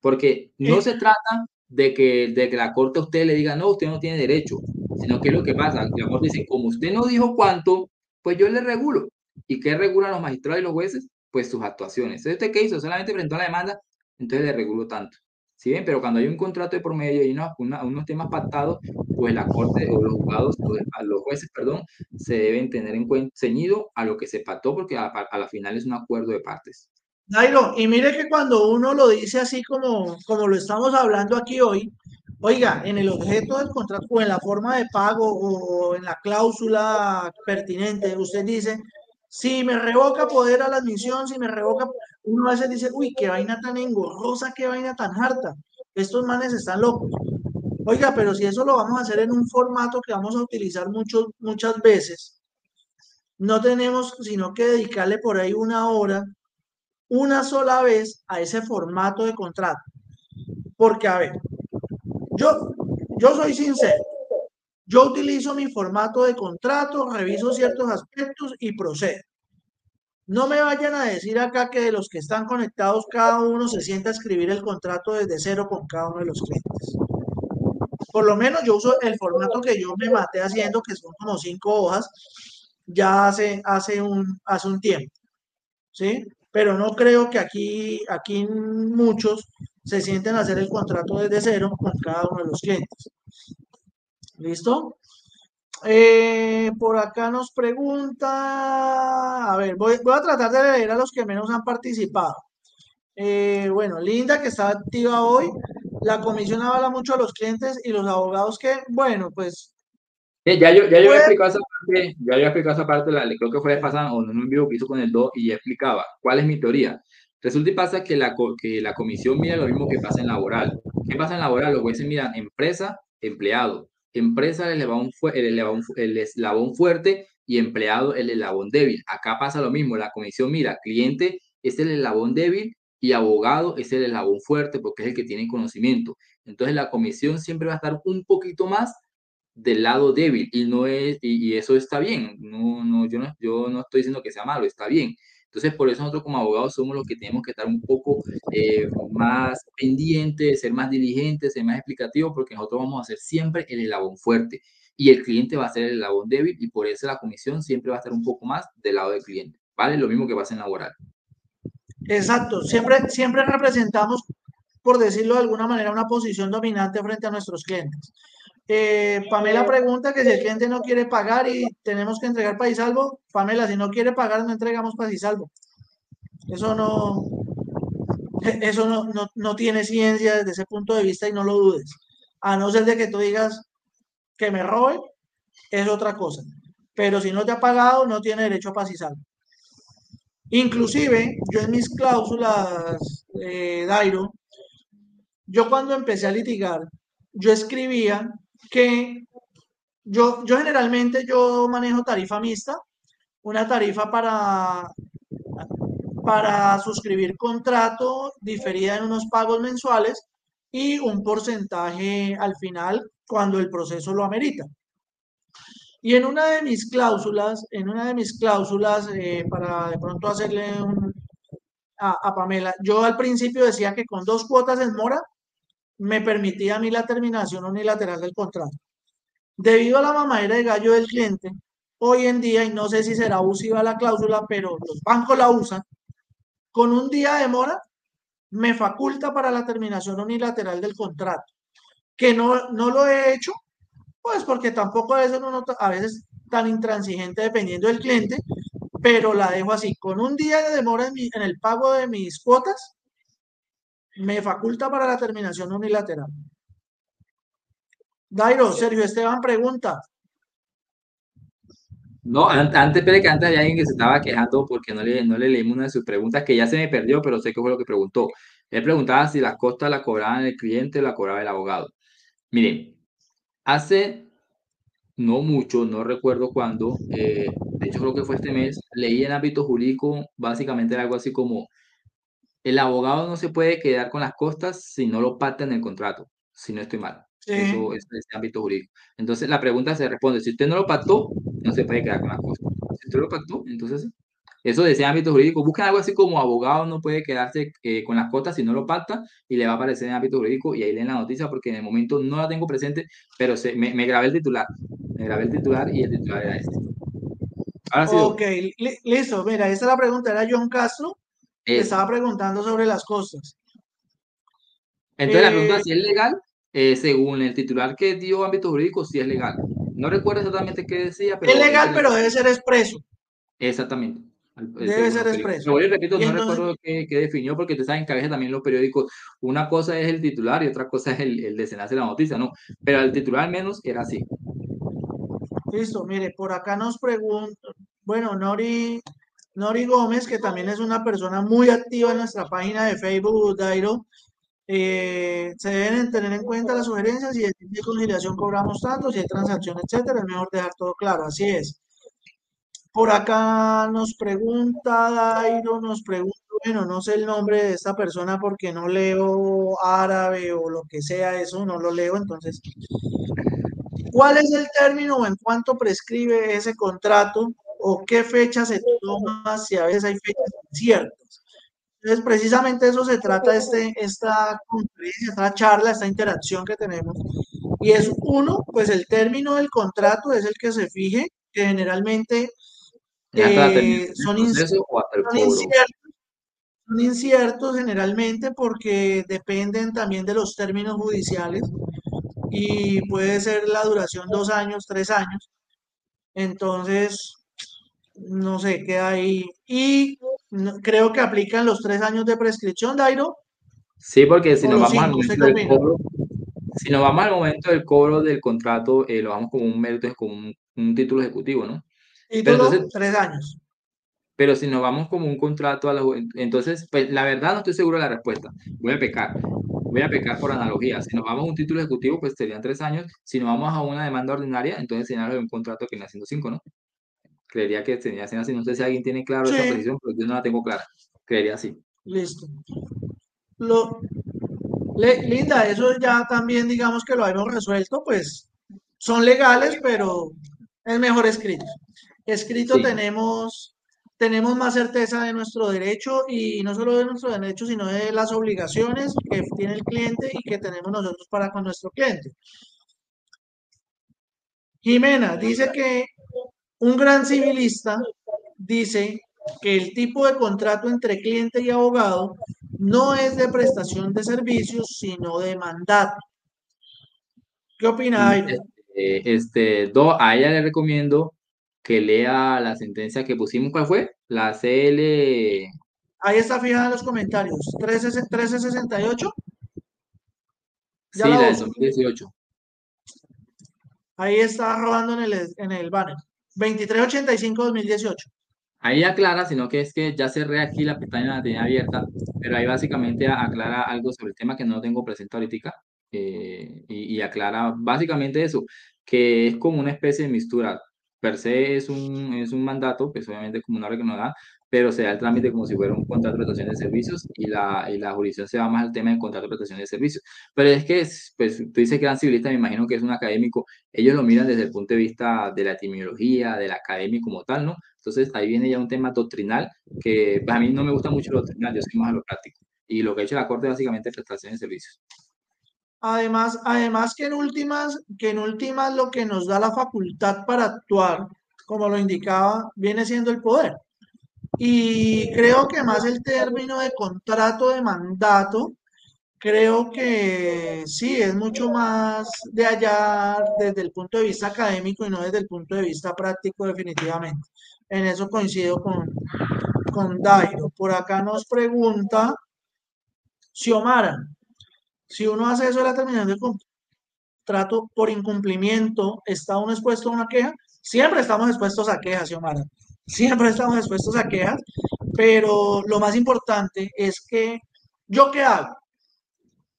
Speaker 2: Porque no se trata de que, de que la corte a usted le diga, no, usted no tiene derecho, sino que es lo que pasa. La corte dice, como usted no dijo cuánto, pues yo le regulo. ¿Y qué regulan los magistrados y los jueces? Pues sus actuaciones. ¿Usted qué hizo? Solamente presentó la demanda, entonces le regulo tanto. ¿Sí? Pero cuando hay un contrato de promedio y unos, unos temas pactados, pues la corte o los juzgados, los, jueces, perdón, se deben tener en cuenta, ceñido a lo que se pactó, porque a, la final es un acuerdo de partes.
Speaker 1: Nairo, y mire que cuando uno lo dice así como, como lo estamos hablando aquí hoy, oiga, en el objeto del contrato o en la forma de pago o en la cláusula pertinente, usted dice, si me revoca poder a la admisión, si me revoca, uno a veces dice, uy, qué vaina tan engorrosa, qué vaina tan harta. Estos manes están locos. Oiga, pero si eso lo vamos a hacer en un formato que vamos a utilizar mucho, muchas veces, no tenemos sino que dedicarle por ahí una hora, una sola vez a ese formato de contrato. Porque, a ver, yo, yo soy sincero. Yo utilizo mi formato de contrato, reviso ciertos aspectos y procedo. No me vayan a decir acá que de los que están conectados, cada uno se sienta a escribir el contrato desde cero con cada uno de los clientes. Por lo menos yo uso el formato que yo me maté haciendo, que son como cinco hojas, ya hace, hace, un, hace un tiempo. ¿Sí? Pero no creo que aquí, aquí muchos se sienten a hacer el contrato desde cero con cada uno de los clientes. ¿Listo? Eh, por acá nos pregunta, a ver, voy, a tratar de leer a los que menos han participado. Eh, bueno, Linda, que está activa hoy. La comisión habla mucho a los clientes y los abogados que, bueno, pues...
Speaker 2: ya yo, ya yo he explicado esa parte, ya yo explicado esa parte, la, creo que fue pasada o en un vivo que hizo con el 2 y ya explicaba cuál es mi teoría. Resulta y pasa que la, que la comisión mira lo mismo que pasa en laboral. ¿Qué pasa en laboral? Los jueces miran empresa, empleado empresa el eslabón, el, eslabón fuerte y empleado el eslabón débil. Acá pasa lo mismo, la comisión mira, cliente es el eslabón débil y abogado es el eslabón fuerte porque es el que tiene conocimiento. Entonces la comisión siempre va a estar un poquito más del lado débil y no es y, eso está bien. No, no, yo no, yo no estoy diciendo que sea malo, está bien. Entonces, por eso nosotros como abogados somos los que tenemos que estar un poco eh, más pendientes, ser más diligentes, ser más explicativos, porque nosotros vamos a ser siempre el eslabón fuerte y el cliente va a ser el eslabón débil y por eso la comisión siempre va a estar un poco más del lado del cliente. ¿Vale? Lo mismo que pasa en laboral.
Speaker 1: Exacto, siempre, siempre representamos, por decirlo de alguna manera, una posición dominante frente a nuestros clientes. Eh, Pamela pregunta que si el cliente no quiere pagar y tenemos que entregar país salvo. Pamela, si no quiere pagar, no entregamos país salvo. Eso no, eso no, no, tiene ciencia desde ese punto de vista y no lo dudes. A no ser de que tú digas que me robe, es otra cosa. Pero si no te ha pagado, no tiene derecho a paz y salvo. Inclusive, yo en mis cláusulas, eh, Dairo, yo cuando empecé a litigar, yo escribía que yo, yo generalmente yo manejo tarifa mixta, una tarifa para, para suscribir contrato diferida en unos pagos mensuales y un porcentaje al final cuando el proceso lo amerita. Y en una de mis cláusulas, en una de mis cláusulas, eh, para de pronto hacerle a, a, Pamela, yo al principio decía que con dos cuotas en mora me permitía a mí la terminación unilateral del contrato. Debido a la mamadera de gallo del cliente, hoy en día, y no sé si será abusiva la cláusula, pero los bancos la usan, con un día de mora me faculta para la terminación unilateral del contrato. Que no, no lo he hecho, pues porque tampoco a veces uno a veces tan intransigente dependiendo del cliente, pero la dejo así. Con un día de demora en, en el pago de mis cuotas, me faculta para la terminación unilateral. Dairo, Sergio Esteban pregunta.
Speaker 2: No, antes, pero que antes hay alguien que se estaba quejando porque no le, no le leímos una de sus preguntas que ya se me perdió, pero sé que fue lo que preguntó. Él preguntaba si las costas la cobraban el cliente o la cobraba el abogado. Miren, hace no mucho, no recuerdo cuándo, eh, de hecho creo que fue este mes, leí en ámbito jurídico básicamente algo así como el abogado no se puede quedar con las costas si no lo pacta en el contrato, si no estoy mal. Eso es ese ámbito jurídico. Entonces la pregunta se responde, si usted no lo pactó, no se puede quedar con las costas. Si usted lo pactó, entonces eso de ese ámbito jurídico, busquen algo así como abogado no puede quedarse eh, con las costas si no lo pacta y le va a aparecer en ámbito jurídico y ahí leen la noticia porque en el momento no la tengo presente, pero se, me, grabé el titular. Me grabé el titular y el titular era este.
Speaker 1: Ahora sí. Ok, listo. Mira, esa es la pregunta, era John Castro estaba preguntando sobre las costas.
Speaker 2: Entonces la pregunta eh, si es legal, eh, según el titular que dio ámbito jurídico, sí es legal. No recuerdo exactamente qué decía,
Speaker 1: pero... Es legal, pero debe ser expreso.
Speaker 2: Exactamente.
Speaker 1: Debe ser expreso.
Speaker 2: Pero repito, no recuerdo qué, definió, porque te saben que a veces también los periódicos, una cosa es el titular y otra cosa es el, el desenlace de la noticia, ¿no? Pero el titular al menos era así.
Speaker 1: Listo, mire, por acá nos pregunta, bueno, Nori, Nori Gómez, que también es una persona muy activa en nuestra página de Facebook, Dairo. Eh, se deben tener en cuenta las sugerencias y de conciliación cobramos tanto, si hay transacción, etcétera. Es mejor dejar todo claro, así es. Por acá nos pregunta Dairo, nos pregunta, bueno, no sé el nombre de esta persona porque no leo árabe o lo que sea eso, no lo leo, entonces ¿Cuál es el término o en cuánto prescribe ese contrato o qué fecha se toma si a veces hay fechas inciertas? Entonces, precisamente eso se trata este, esta conferencia, esta charla, esta interacción que tenemos. Y es uno, pues el término del contrato es el que se fije, que generalmente eh, son, inciertos, son inciertos generalmente porque dependen también de los términos judiciales y puede ser la duración dos años, tres años. Entonces, no sé, queda ahí. Y creo que aplican los tres años de prescripción, Dairo.
Speaker 2: Sí, porque si nos, vamos al momento del cobro, si nos vamos al momento del cobro del contrato, eh, lo vamos como un mérito, es como un, título ejecutivo, ¿no?
Speaker 1: Título, entonces, tres años.
Speaker 2: Pero si nos vamos como un contrato a la entonces, pues la verdad no estoy seguro de la respuesta. Voy a pecar. Voy a pecar por analogía. Si nos vamos a un título ejecutivo, pues serían tres años. Si nos vamos a una demanda ordinaria, entonces sería un contrato que viene haciendo cinco, ¿no? Creería que sería así. No sé si alguien tiene claro esa precisión, pero yo no la tengo clara. Creería así.
Speaker 1: Listo. Lo, Linda, eso ya también digamos que lo hemos resuelto, pues son legales, pero es mejor escrito. Escrito tenemos tenemos más certeza de nuestro derecho y no solo de nuestro derecho, sino de las obligaciones que tiene el cliente y que tenemos nosotros para con nuestro cliente. Jimena dice que un gran civilista dice que el tipo de contrato entre cliente y abogado no es de prestación de servicios, sino de mandato. ¿Qué opina,
Speaker 2: Este, este, do, a ella le recomiendo que lea la sentencia que pusimos. ¿Cuál fue? La CL.
Speaker 1: Ahí está fijada en los comentarios. 1368.
Speaker 2: Sí, la, de 2018.
Speaker 1: Ahí está robando en el, en el banner. 2385-2018.
Speaker 2: Ahí aclara, sino que es que ya cerré aquí la pestaña la tenía abierta, pero ahí básicamente aclara algo sobre el tema que no tengo presente ahorita. Eh, y, y, aclara básicamente eso, que es como una especie de mistura per se es un, es un mandato, pues obviamente como una que no da, pero se da el trámite como si fuera un contrato de prestación de servicios y la, y la jurisdicción se va más al tema del contrato de prestación de servicios. Pero es que, pues tú dices que eran civilistas, me imagino que es un académico, ellos lo miran desde el punto de vista de la etimología, del académico como tal, ¿no? Entonces ahí viene ya un tema doctrinal que pues, a mí no me gusta mucho lo doctrinal, yo soy más a lo práctico. Y lo que ha hecho la Corte básicamente es prestación de servicios.
Speaker 1: Además, además que en últimas, que en últimas lo que nos da la facultad para actuar, como lo indicaba, viene siendo el poder. Y creo que más el término de contrato de mandato, creo que sí, es mucho más de allá desde el punto de vista académico y no desde el punto de vista práctico definitivamente. En eso coincido con, con Dairo. Por acá nos pregunta Xiomara, si uno hace eso de la terminación del contrato por incumplimiento, ¿está uno expuesto a una queja? Siempre estamos expuestos a quejas, Xiomara. Siempre estamos expuestos a quejas, pero lo más importante es que yo qué hago.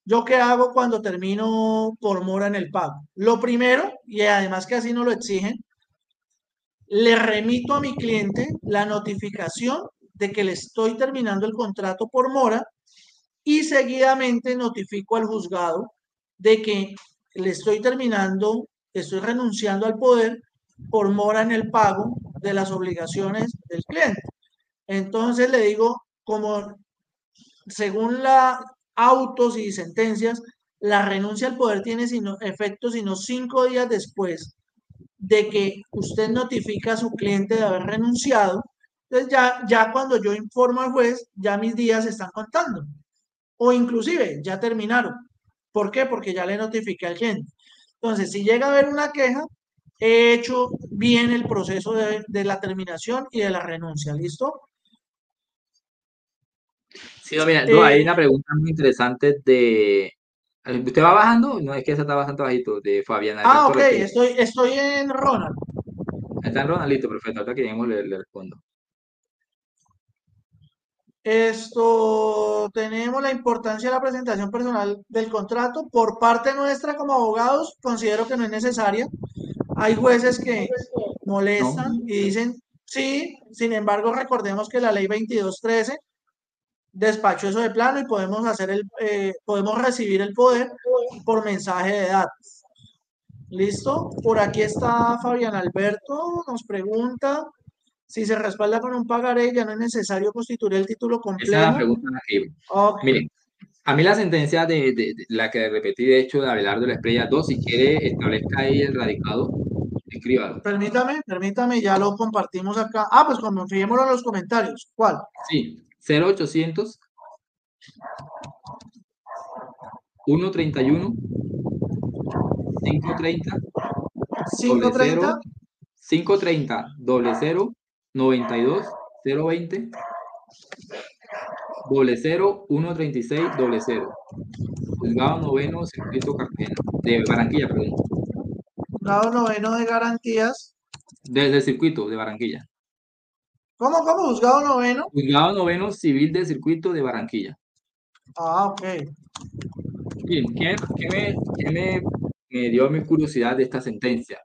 Speaker 1: ¿Yo qué hago cuando termino por mora en el pago? Lo primero, y además que así no lo exigen, le remito a mi cliente la notificación de que le estoy terminando el contrato por mora y seguidamente notifico al juzgado de que le estoy terminando, estoy renunciando al poder por mora en el pago de las obligaciones del cliente. Entonces le digo, como según la autos y sentencias, la renuncia al poder tiene sino, efecto sino cinco días después de que usted notifica a su cliente de haber renunciado. Entonces ya, ya cuando yo informo al juez, ya mis días se están contando o inclusive ya terminaron. ¿Por qué? Porque ya le notifiqué al cliente. Entonces, si llega a haber una queja, he hecho bien el proceso de, la terminación y de la renuncia. ¿Listo?
Speaker 2: Sí, no, mira, hay eh, una pregunta muy interesante de... ¿Usted va bajando? No, es que esa está bastante bajito, de Fabiana.
Speaker 1: Ah, ok, estoy, estoy en Ronald.
Speaker 2: Está en Ronald, listo, perfecto. Ahora que lleguemos le, le respondo.
Speaker 1: Esto, tenemos la importancia de la presentación personal del contrato. Por parte nuestra como abogados, considero que no es necesaria. Hay jueces que molestan y dicen, sí, sin embargo, recordemos que la ley 2213 despachó eso de plano y podemos hacer el, eh, podemos recibir el poder por mensaje de datos. ¿Listo? Por aquí está Fabián Alberto, nos pregunta si se respalda con un pagaré, ya no es necesario constituir el título completo. Esa es la pregunta
Speaker 2: Miren, a mí la sentencia de, la que repetí, de hecho, de Abelardo la Estrella 2, si quiere establezca ahí el radicado, escríbalo.
Speaker 1: Permítame, permítame, ya lo compartimos acá. Ah, pues fijémoslo en los comentarios. ¿Cuál?
Speaker 2: Sí, 0800 131 530 530 530 00 92 020 doble 0 136 doble 0 juzgado noveno circuito Cartagena de Barranquilla perdón
Speaker 1: juzgado noveno de garantías
Speaker 2: desde el circuito de Barranquilla
Speaker 1: ¿Cómo, cómo? ¿Juzgado noveno?
Speaker 2: Juzgado noveno civil del circuito de Barranquilla.
Speaker 1: Ah, ok.
Speaker 2: Bien, ¿qué, me, qué me, dio mi curiosidad de esta sentencia?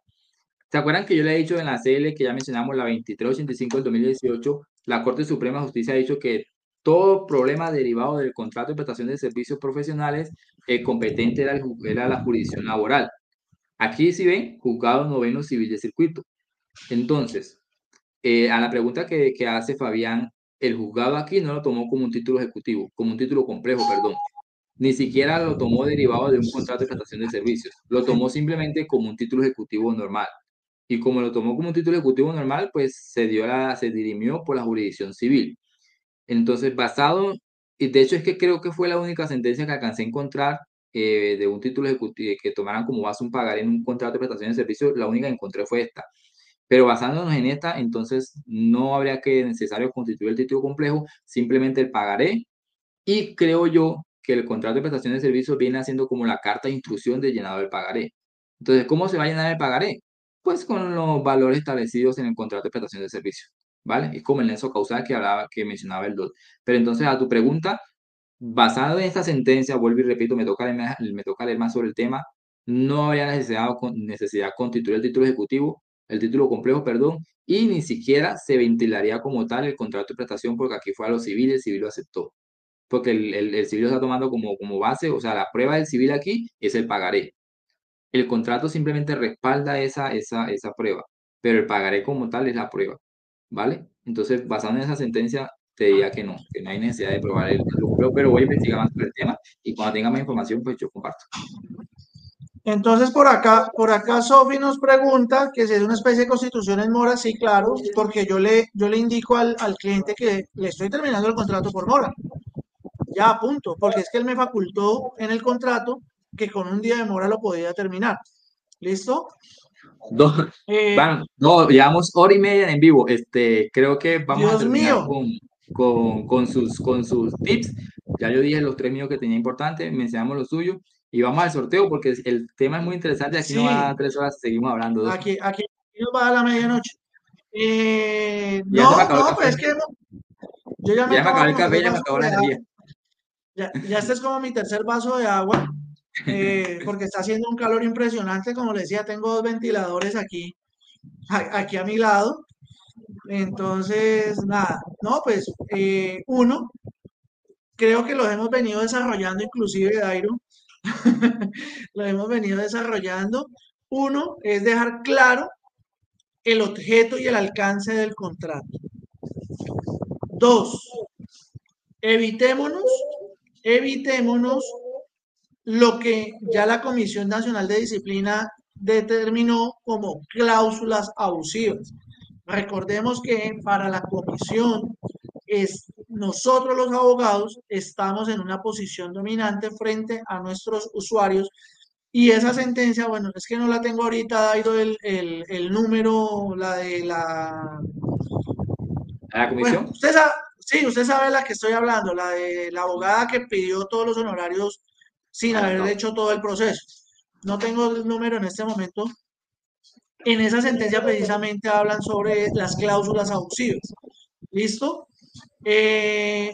Speaker 2: ¿Se acuerdan que yo le he dicho en la CL que ya mencionamos la 2385 del 2018? La Corte Suprema de Justicia ha dicho que todo problema derivado del contrato de prestación de servicios profesionales, el competente era, la jurisdicción laboral. Aquí, si ven, juzgado noveno civil de circuito. Entonces, eh, a la pregunta que, hace Fabián, el juzgado aquí no lo tomó como un título ejecutivo, como un título complejo, perdón. Ni siquiera lo tomó derivado de un contrato de prestación de servicios. Lo tomó simplemente como un título ejecutivo normal. Y como lo tomó como un título ejecutivo normal, pues se dio se dirimió por la jurisdicción civil. Entonces, basado, y de hecho es que creo que fue la única sentencia que alcancé a encontrar eh, de un título ejecutivo que tomaran como base un pagar en un contrato de prestación de servicios, la única que encontré fue esta. Pero basándonos en esta, entonces no habría que necesario constituir el título complejo, simplemente el pagaré. Y creo yo que el contrato de prestación de servicios viene haciendo como la carta de instrucción de llenado del pagaré. Entonces, ¿cómo se va a llenar el pagaré? Pues con los valores establecidos en el contrato de prestación de servicios, ¿vale? Es como el nexo causal que, hablaba, que mencionaba el DOT. Pero entonces, a tu pregunta, basado en esta sentencia, vuelvo y repito, me toca leer, me toca leer más sobre el tema, no habría necesidad, necesidad constituir el título ejecutivo, el título complejo, perdón, y ni siquiera se ventilaría como tal el contrato de prestación porque aquí fue a lo civil y el civil lo aceptó. Porque el, el, civil lo está tomando como, como base, o sea, la prueba del civil aquí es el pagaré. El contrato simplemente respalda esa, esa, esa prueba, pero el pagaré como tal es la prueba, ¿vale? Entonces, basado en esa sentencia, te diría que no, que no hay necesidad de probar el título pero voy a investigar más sobre el tema y cuando tenga más información, pues yo comparto.
Speaker 1: Entonces, por acá, por acá Sofi nos pregunta que si es una especie de constitución en mora, sí, claro, porque yo le, yo le indico al, cliente que le estoy terminando el contrato por mora. Ya, punto, porque es que él me facultó en el contrato que con un día de mora lo podía terminar. ¿Listo?
Speaker 2: Eh, bueno, no, llevamos hora y media en vivo. Este, creo que vamos a terminar con, con, sus, con sus tips. Ya yo dije los tres míos que tenía importantes, mencionamos los suyos. Y vamos al sorteo porque el tema es muy interesante. Aquí no va a tres horas, seguimos hablando.
Speaker 1: Aquí, aquí nos va a la medianoche. Eh, no, no, pues es que yo ya me,
Speaker 2: ya me acabé el café, ya me acabó la energía.
Speaker 1: Ya, ya este es como mi tercer vaso de agua, eh, porque está haciendo un calor impresionante. Como les decía, tengo dos ventiladores aquí, aquí a mi lado. Entonces, nada, no, pues eh, uno, creo que los hemos venido desarrollando inclusive, Dairo, lo hemos venido desarrollando. Uno es dejar claro el objeto y el alcance del contrato. Dos, evitémonos, evitémonos lo que ya la Comisión Nacional de Disciplina determinó como cláusulas abusivas. Recordemos que para la comisión es nosotros los abogados estamos en una posición dominante frente a nuestros usuarios y esa sentencia, bueno, es que no la tengo ahorita dado el, el, número, la de la...
Speaker 2: ¿La comisión?
Speaker 1: usted sabe, sí, usted sabe la que estoy hablando, la de la abogada que pidió todos los honorarios sin ah, haber hecho todo el proceso. No tengo el número en este momento. En esa sentencia precisamente hablan sobre las cláusulas abusivas. ¿Listo? Eh,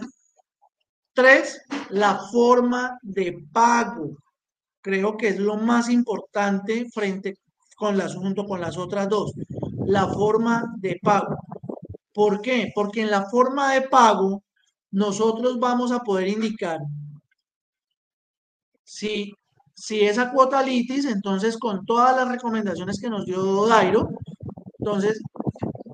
Speaker 1: tres, la forma de pago. Creo que es lo más importante frente con las, junto con las otras dos. La forma de pago. ¿Por qué? Porque en la forma de pago nosotros vamos a poder indicar si si esa cuota litis, entonces con todas las recomendaciones que nos dio Dairo, entonces,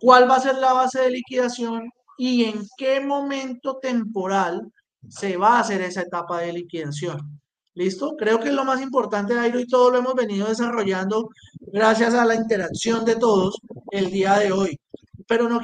Speaker 1: ¿cuál va a ser la base de liquidación y en qué momento temporal se va a hacer esa etapa de liquidación? ¿Listo? Creo que es lo más importante, Dairo, y todo lo hemos venido desarrollando gracias a la interacción de todos el día de hoy. Pero no